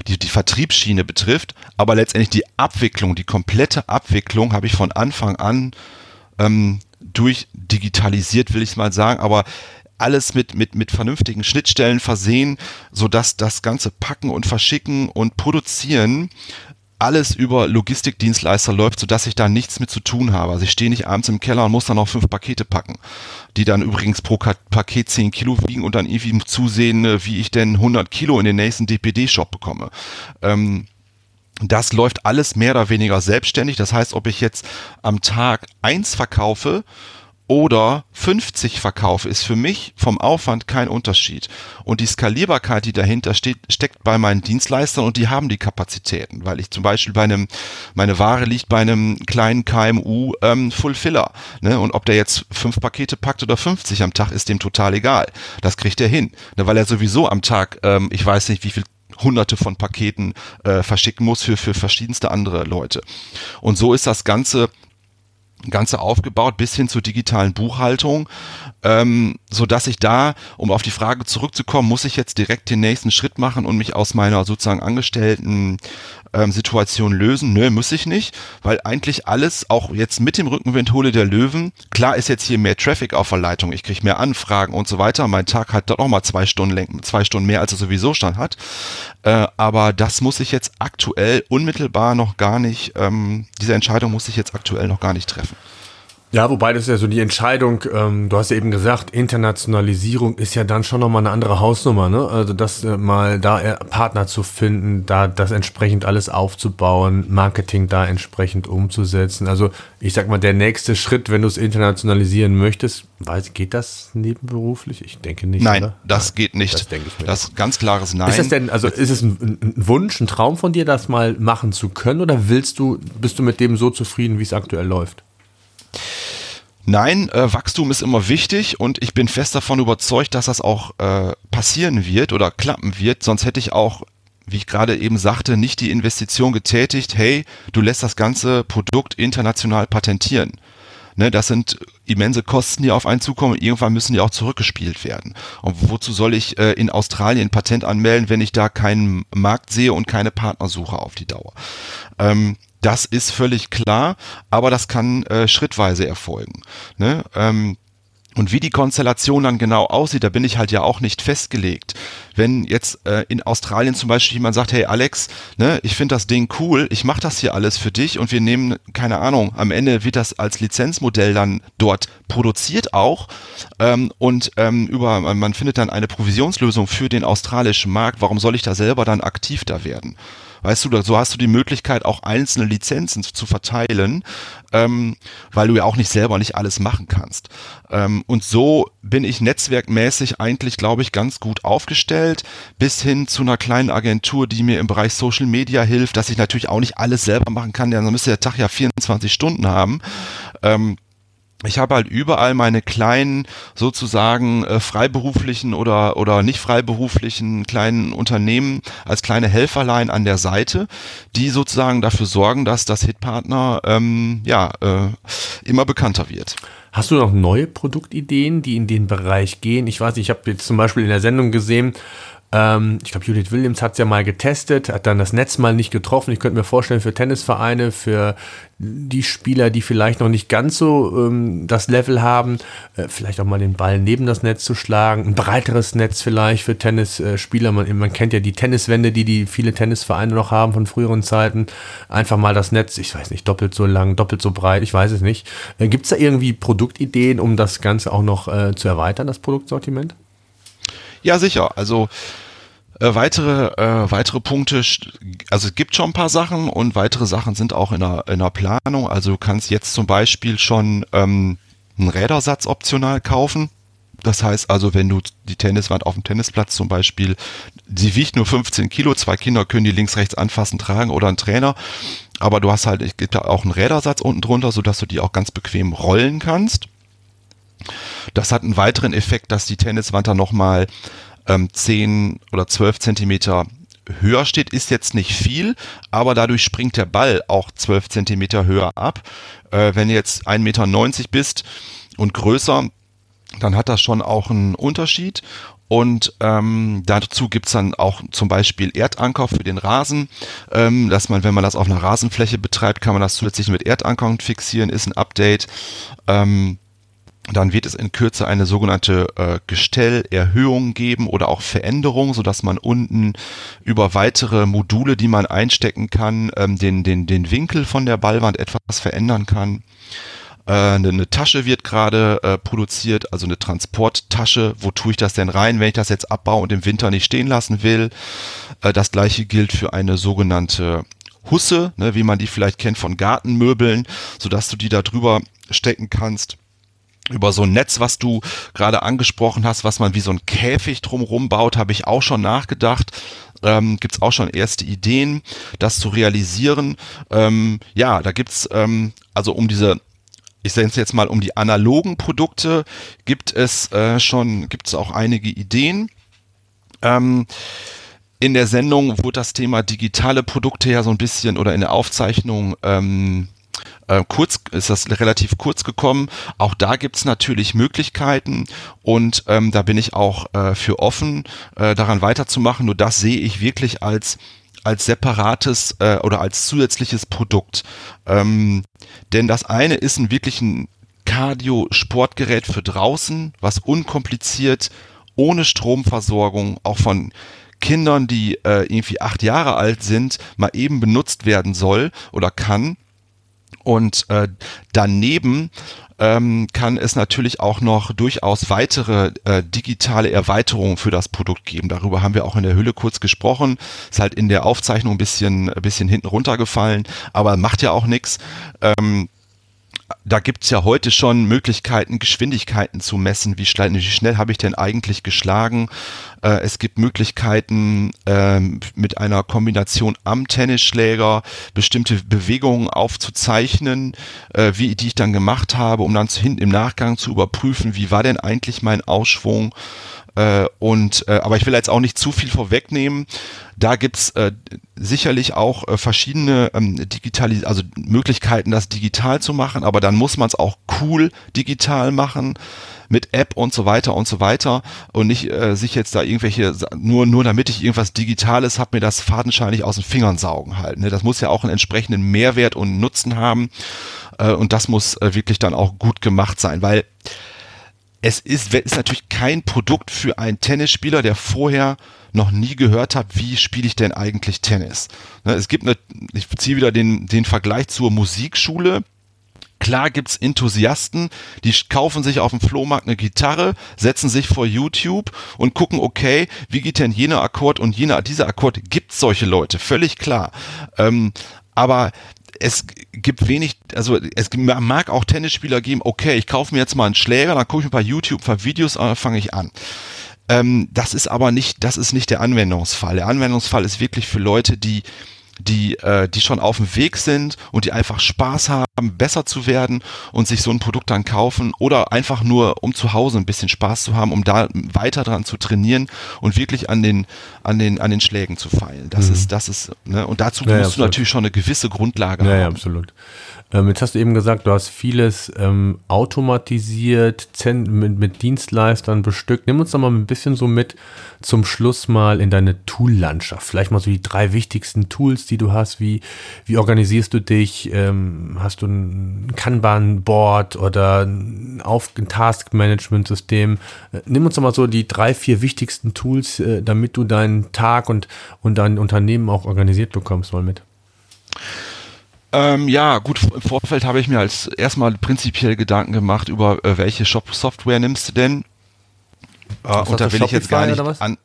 die, die Vertriebsschiene betrifft, aber letztendlich die Abwicklung, die komplette Abwicklung habe ich von Anfang an ähm, durch digitalisiert, will ich mal sagen, aber alles mit, mit, mit vernünftigen Schnittstellen versehen, sodass das ganze Packen und Verschicken und Produzieren alles über Logistikdienstleister läuft, sodass ich da nichts mit zu tun habe. Also ich stehe nicht abends im Keller und muss dann noch fünf Pakete packen, die dann übrigens pro Paket 10 Kilo wiegen und dann irgendwie zusehen, wie ich denn 100 Kilo in den nächsten DPD-Shop bekomme. Ähm, das läuft alles mehr oder weniger selbstständig. Das heißt, ob ich jetzt am Tag eins verkaufe oder 50 verkaufe, ist für mich vom Aufwand kein Unterschied. Und die Skalierbarkeit, die dahinter steht, steckt bei meinen Dienstleistern und die haben die Kapazitäten, weil ich zum Beispiel bei einem, meine Ware liegt bei einem kleinen KMU ähm, Fulfiller. Ne? Und ob der jetzt fünf Pakete packt oder 50 am Tag, ist dem total egal. Das kriegt er hin. Ne? Weil er sowieso am Tag, ähm, ich weiß nicht, wie viel hunderte von Paketen äh, verschicken muss für, für verschiedenste andere Leute. Und so ist das Ganze Ganze aufgebaut bis hin zur digitalen Buchhaltung, ähm, so dass ich da, um auf die Frage zurückzukommen, muss ich jetzt direkt den nächsten Schritt machen und mich aus meiner sozusagen Angestellten ähm, Situation lösen? Nö, muss ich nicht, weil eigentlich alles, auch jetzt mit dem Rückenwind hole der Löwen, klar ist jetzt hier mehr Traffic auf der Leitung, ich kriege mehr Anfragen und so weiter. Mein Tag hat doch noch mal zwei Stunden, zwei Stunden mehr, als er sowieso stand hat. Äh, aber das muss ich jetzt aktuell unmittelbar noch gar nicht, ähm, diese Entscheidung muss ich jetzt aktuell noch gar nicht treffen. Ja, wobei das ist ja so die Entscheidung, ähm, du hast ja eben gesagt, Internationalisierung ist ja dann schon nochmal eine andere Hausnummer, ne? Also das äh, mal da äh, Partner zu finden, da das entsprechend alles aufzubauen, Marketing da entsprechend umzusetzen. Also ich sag mal, der nächste Schritt, wenn du es internationalisieren möchtest, weiß, geht das nebenberuflich? Ich denke nicht. Nein, oder? das Nein, geht nicht. Das denke ich mir. Das ist ganz klares Nein. Ist das denn, also ist es ein, ein Wunsch, ein Traum von dir, das mal machen zu können oder willst du, bist du mit dem so zufrieden, wie es aktuell läuft? Nein, äh, Wachstum ist immer wichtig und ich bin fest davon überzeugt, dass das auch äh, passieren wird oder klappen wird. Sonst hätte ich auch, wie ich gerade eben sagte, nicht die Investition getätigt, hey, du lässt das ganze Produkt international patentieren. Ne, das sind immense Kosten, die auf einen zukommen. Irgendwann müssen die auch zurückgespielt werden. Und wozu soll ich äh, in Australien Patent anmelden, wenn ich da keinen Markt sehe und keine Partnersuche auf die Dauer? Ähm, das ist völlig klar, aber das kann äh, schrittweise erfolgen. Ne? Ähm, und wie die Konstellation dann genau aussieht, da bin ich halt ja auch nicht festgelegt. Wenn jetzt äh, in Australien zum Beispiel jemand sagt, hey Alex, ne, ich finde das Ding cool, ich mache das hier alles für dich und wir nehmen, keine Ahnung, am Ende wird das als Lizenzmodell dann dort produziert auch ähm, und ähm, über, man findet dann eine Provisionslösung für den australischen Markt. Warum soll ich da selber dann aktiv da werden? Weißt du, so hast du die Möglichkeit, auch einzelne Lizenzen zu verteilen, ähm, weil du ja auch nicht selber nicht alles machen kannst. Ähm, und so bin ich netzwerkmäßig eigentlich, glaube ich, ganz gut aufgestellt, bis hin zu einer kleinen Agentur, die mir im Bereich Social Media hilft, dass ich natürlich auch nicht alles selber machen kann, denn dann müsste der Tag ja 24 Stunden haben. Ähm, ich habe halt überall meine kleinen sozusagen äh, freiberuflichen oder oder nicht freiberuflichen kleinen Unternehmen als kleine Helferlein an der Seite, die sozusagen dafür sorgen, dass das Hitpartner ähm, ja äh, immer bekannter wird. Hast du noch neue Produktideen, die in den Bereich gehen? Ich weiß, ich habe jetzt zum Beispiel in der Sendung gesehen, ähm, ich glaube, Judith Williams hat es ja mal getestet, hat dann das Netz mal nicht getroffen. Ich könnte mir vorstellen, für Tennisvereine, für die Spieler, die vielleicht noch nicht ganz so ähm, das Level haben, äh, vielleicht auch mal den Ball neben das Netz zu schlagen. Ein breiteres Netz vielleicht für Tennisspieler. man, man, kennt ja die Tenniswände, die die viele Tennisvereine noch haben von früheren Zeiten. Einfach mal das Netz, ich weiß nicht, doppelt so lang, doppelt so breit, ich weiß es nicht. Äh, Gibt es da irgendwie Produktideen, um das Ganze auch noch äh, zu erweitern, das Produktsortiment? Ja, sicher. Also äh, weitere, äh, weitere Punkte, also es gibt schon ein paar Sachen und weitere Sachen sind auch in der, in der Planung. Also du kannst jetzt zum Beispiel schon ähm, einen Rädersatz optional kaufen. Das heißt also, wenn du die Tenniswand auf dem Tennisplatz zum Beispiel, sie wiegt nur 15 Kilo, zwei Kinder können die links, rechts anfassen, tragen oder ein Trainer. Aber du hast halt, es gibt da auch einen Rädersatz unten drunter, sodass du die auch ganz bequem rollen kannst. Das hat einen weiteren Effekt, dass die Tenniswand dann nochmal ähm, 10 oder 12 Zentimeter höher steht, ist jetzt nicht viel, aber dadurch springt der Ball auch 12 Zentimeter höher ab. Äh, wenn du jetzt 1,90 Meter bist und größer, dann hat das schon auch einen Unterschied. Und ähm, dazu gibt's dann auch zum Beispiel Erdanker für den Rasen, ähm, dass man, wenn man das auf einer Rasenfläche betreibt, kann man das zusätzlich mit Erdankern fixieren, ist ein Update. Ähm, dann wird es in Kürze eine sogenannte äh, Gestellerhöhung geben oder auch Veränderung, so dass man unten über weitere Module, die man einstecken kann, ähm, den, den, den Winkel von der Ballwand etwas verändern kann. Äh, eine, eine Tasche wird gerade äh, produziert, also eine Transporttasche. Wo tue ich das denn rein, wenn ich das jetzt abbaue und im Winter nicht stehen lassen will? Äh, das gleiche gilt für eine sogenannte Husse, ne, wie man die vielleicht kennt von Gartenmöbeln, sodass du die da drüber stecken kannst über so ein Netz, was du gerade angesprochen hast, was man wie so ein Käfig drumherum baut, habe ich auch schon nachgedacht. Ähm, gibt es auch schon erste Ideen, das zu realisieren. Ähm, ja, da gibt's ähm, also um diese ich sage jetzt mal um die analogen Produkte gibt es äh, schon gibt es auch einige Ideen. Ähm, in der Sendung wurde das Thema digitale Produkte ja so ein bisschen oder in der Aufzeichnung ähm, äh, kurz ist das relativ kurz gekommen. Auch da gibt's natürlich Möglichkeiten und ähm, da bin ich auch äh, für offen, äh, daran weiterzumachen. Nur das sehe ich wirklich als als separates äh, oder als zusätzliches Produkt. Ähm, denn das eine ist ein wirklich ein Cardio-Sportgerät für draußen, was unkompliziert, ohne Stromversorgung, auch von Kindern, die äh, irgendwie acht Jahre alt sind, mal eben benutzt werden soll oder kann. Und äh, daneben ähm, kann es natürlich auch noch durchaus weitere äh, digitale Erweiterungen für das Produkt geben. Darüber haben wir auch in der Hülle kurz gesprochen. Ist halt in der Aufzeichnung ein bisschen, ein bisschen hinten runtergefallen, aber macht ja auch nichts. Ähm, da gibt's ja heute schon Möglichkeiten, Geschwindigkeiten zu messen. Wie schnell, wie schnell habe ich denn eigentlich geschlagen? Äh, es gibt Möglichkeiten, äh, mit einer Kombination am Tennisschläger bestimmte Bewegungen aufzuzeichnen, äh, wie die ich dann gemacht habe, um dann hin, im Nachgang zu überprüfen, wie war denn eigentlich mein Ausschwung. Äh, und äh, aber ich will jetzt auch nicht zu viel vorwegnehmen. Da gibt's äh, sicherlich auch äh, verschiedene ähm, digitale, also Möglichkeiten, das digital zu machen, aber dann muss man es auch cool digital machen mit App und so weiter und so weiter und nicht äh, sich jetzt da irgendwelche nur nur damit ich irgendwas Digitales habe mir das fadenscheinig aus den Fingern saugen halt. Ne? Das muss ja auch einen entsprechenden Mehrwert und Nutzen haben äh, und das muss äh, wirklich dann auch gut gemacht sein, weil es ist, ist natürlich kein Produkt für einen Tennisspieler, der vorher noch nie gehört hat, wie spiele ich denn eigentlich Tennis. Ne, es gibt eine, ich ziehe wieder den, den Vergleich zur Musikschule. Klar gibt's Enthusiasten, die kaufen sich auf dem Flohmarkt eine Gitarre, setzen sich vor YouTube und gucken, okay, wie geht denn jener Akkord und jener, dieser Akkord, gibt's solche Leute, völlig klar. Ähm, aber es gibt wenig, also es mag auch Tennisspieler geben, okay, ich kaufe mir jetzt mal einen Schläger, dann gucke ich mir ein paar YouTube, ein paar Videos an, dann fange ich an. Ähm, das ist aber nicht, das ist nicht der Anwendungsfall. Der Anwendungsfall ist wirklich für Leute, die die, äh, die schon auf dem Weg sind und die einfach Spaß haben, besser zu werden und sich so ein Produkt dann kaufen oder einfach nur, um zu Hause ein bisschen Spaß zu haben, um da weiter dran zu trainieren und wirklich an den, an den, an den Schlägen zu feilen. Das mhm. ist, das ist, ne? und dazu ja, musst ja, du natürlich schon eine gewisse Grundlage ja, haben. Ja, absolut. Ähm, jetzt hast du eben gesagt, du hast vieles ähm, automatisiert, mit, mit Dienstleistern bestückt. Nimm uns doch mal ein bisschen so mit zum Schluss mal in deine Tool-Landschaft. Vielleicht mal so die drei wichtigsten Tools, die du hast. Wie, wie organisierst du dich? Ähm, hast du ein Kanban-Board oder ein, ein Task-Management-System? Äh, nimm uns doch mal so die drei, vier wichtigsten Tools, äh, damit du deinen Tag und, und dein Unternehmen auch organisiert bekommst, mal mit. Ähm, ja, gut, im Vorfeld habe ich mir als erstmal prinzipiell Gedanken gemacht über äh, welche Shop-Software nimmst du denn? Äh, und da will ich jetzt gar nicht an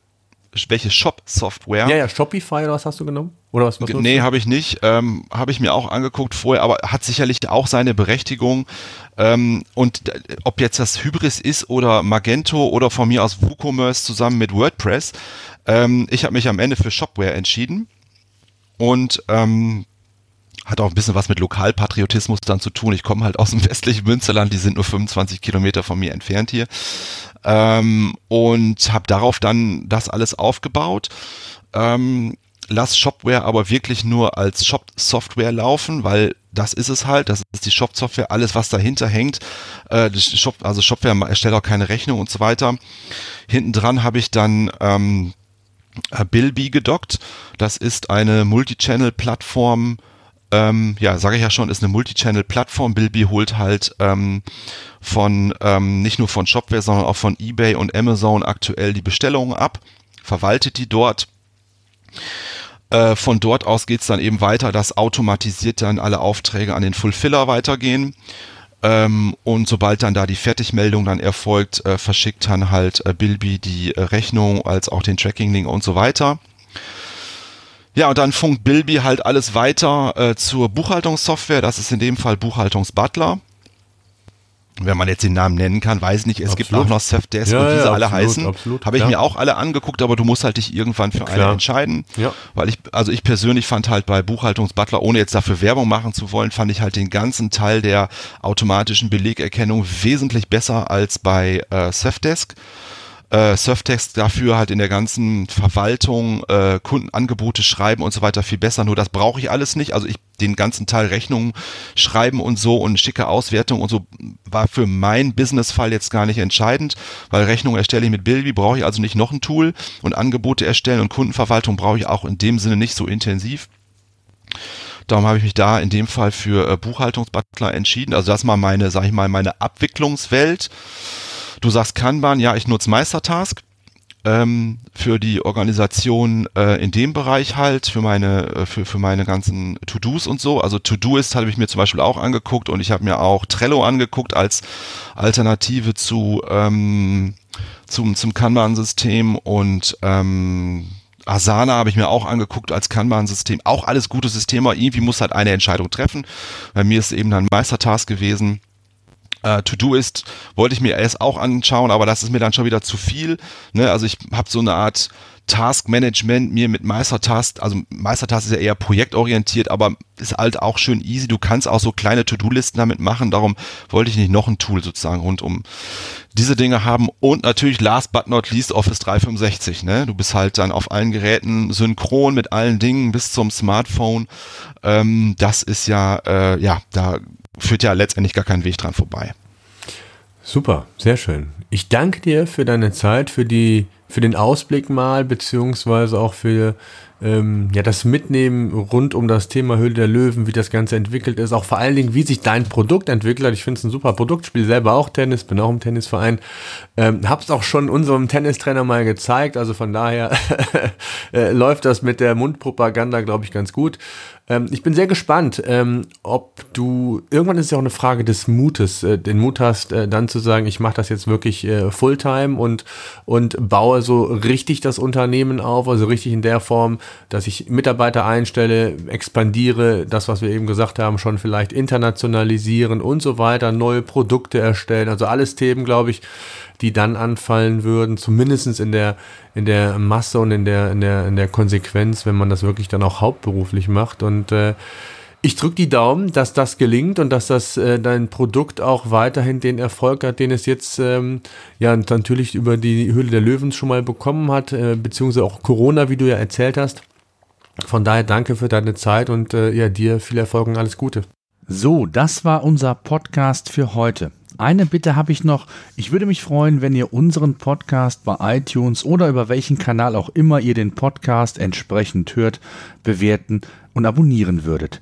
welche Shop-Software. Ja, ja, Shopify oder was hast du genommen? Oder was, was nee, habe ich nicht. Ähm, habe ich mir auch angeguckt vorher, aber hat sicherlich auch seine Berechtigung. Ähm, und äh, ob jetzt das Hybris ist oder Magento oder von mir aus WooCommerce zusammen mit WordPress, ähm, ich habe mich am Ende für Shopware entschieden. Und ähm, hat auch ein bisschen was mit Lokalpatriotismus dann zu tun. Ich komme halt aus dem (laughs) westlichen Münsterland, die sind nur 25 Kilometer von mir entfernt hier. Ähm, und habe darauf dann das alles aufgebaut. Ähm, lass Shopware aber wirklich nur als Shop-Software laufen, weil das ist es halt, das ist die Shop-Software, alles was dahinter hängt, äh, Shop, also Shopware erstellt auch keine Rechnung und so weiter. Hinten dran habe ich dann ähm, Bilby gedockt, das ist eine Multichannel-Plattform, ähm, ja, sage ich ja schon, ist eine Multichannel-Plattform. Bilby holt halt ähm, von ähm, nicht nur von Shopware, sondern auch von eBay und Amazon aktuell die Bestellungen ab, verwaltet die dort. Äh, von dort aus geht's dann eben weiter, dass automatisiert dann alle Aufträge an den Fulfiller weitergehen. Ähm, und sobald dann da die Fertigmeldung dann erfolgt, äh, verschickt dann halt äh, Bilby die äh, Rechnung als auch den Tracking-Link und so weiter. Ja, und dann funkt Bilby halt alles weiter äh, zur Buchhaltungssoftware. Das ist in dem Fall Buchhaltungsbutler wenn man jetzt den Namen nennen kann, weiß nicht, es absolut. gibt auch noch Surfdesk ja, und diese ja, alle absolut, heißen. Habe ich ja. mir auch alle angeguckt, aber du musst halt dich irgendwann für klar. eine entscheiden. Ja. Weil ich, also ich persönlich fand halt bei Buchhaltungsbutler, ohne jetzt dafür Werbung machen zu wollen, fand ich halt den ganzen Teil der automatischen Belegerkennung wesentlich besser als bei äh, Surfdesk äh, Surftext dafür halt in der ganzen Verwaltung, äh, Kundenangebote schreiben und so weiter viel besser. Nur das brauche ich alles nicht. Also ich den ganzen Teil Rechnungen schreiben und so und schicke Auswertung und so war für meinen Businessfall jetzt gar nicht entscheidend, weil Rechnungen erstelle ich mit Bilby, brauche ich also nicht noch ein Tool und Angebote erstellen und Kundenverwaltung brauche ich auch in dem Sinne nicht so intensiv. Darum habe ich mich da in dem Fall für äh, Buchhaltungsbutler entschieden. Also das mal meine, sag ich mal, meine Abwicklungswelt. Du sagst Kanban, ja, ich nutze Meistertask ähm, für die Organisation äh, in dem Bereich halt, für meine, äh, für, für meine ganzen To-Dos und so. Also To-Do-Ist habe ich mir zum Beispiel auch angeguckt und ich habe mir auch Trello angeguckt als Alternative zu ähm, zum, zum Kanban-System und ähm, Asana habe ich mir auch angeguckt als Kanban-System. Auch alles gute Systeme, irgendwie muss halt eine Entscheidung treffen. Bei mir ist eben dann Meistertask gewesen äh, To-Do ist, wollte ich mir erst auch anschauen, aber das ist mir dann schon wieder zu viel. Ne? Also ich habe so eine Art Task-Management mir mit Meistertask, also Meistertask ist ja eher projektorientiert, aber ist halt auch schön easy. Du kannst auch so kleine To-Do-Listen damit machen. Darum wollte ich nicht noch ein Tool sozusagen rund um diese Dinge haben. Und natürlich last but not least Office 365. Ne? Du bist halt dann auf allen Geräten synchron mit allen Dingen bis zum Smartphone. Ähm, das ist ja, äh, ja, da führt ja letztendlich gar kein Weg dran vorbei. Super, sehr schön. Ich danke dir für deine Zeit, für die, für den Ausblick mal, beziehungsweise auch für ähm, ja, das Mitnehmen rund um das Thema Höhle der Löwen, wie das Ganze entwickelt ist, auch vor allen Dingen, wie sich dein Produkt entwickelt hat. Ich finde es ein super Produkt, spiele selber auch Tennis, bin auch im Tennisverein. Ähm, hab's auch schon unserem Tennistrainer mal gezeigt, also von daher (laughs) äh, läuft das mit der Mundpropaganda, glaube ich, ganz gut. Ähm, ich bin sehr gespannt, ähm, ob du, irgendwann ist es ja auch eine Frage des Mutes, äh, den Mut hast, äh, dann zu sagen, ich mache das jetzt wirklich äh, Fulltime und, und baue so richtig das Unternehmen auf, also richtig in der Form, dass ich Mitarbeiter einstelle, expandiere, das, was wir eben gesagt haben, schon vielleicht internationalisieren und so weiter, neue Produkte erstellen, also alles Themen, glaube ich, die dann anfallen würden, zumindest in der, in der Masse und in der, in der, in der Konsequenz, wenn man das wirklich dann auch hauptberuflich macht. Und äh, ich drücke die Daumen, dass das gelingt und dass das äh, dein Produkt auch weiterhin den Erfolg hat, den es jetzt ähm, ja natürlich über die Höhle der Löwen schon mal bekommen hat, äh, beziehungsweise auch Corona, wie du ja erzählt hast. Von daher danke für deine Zeit und äh, ja, dir viel Erfolg und alles Gute. So, das war unser Podcast für heute. Eine Bitte habe ich noch. Ich würde mich freuen, wenn ihr unseren Podcast bei iTunes oder über welchen Kanal auch immer ihr den Podcast entsprechend hört, bewerten und abonnieren würdet.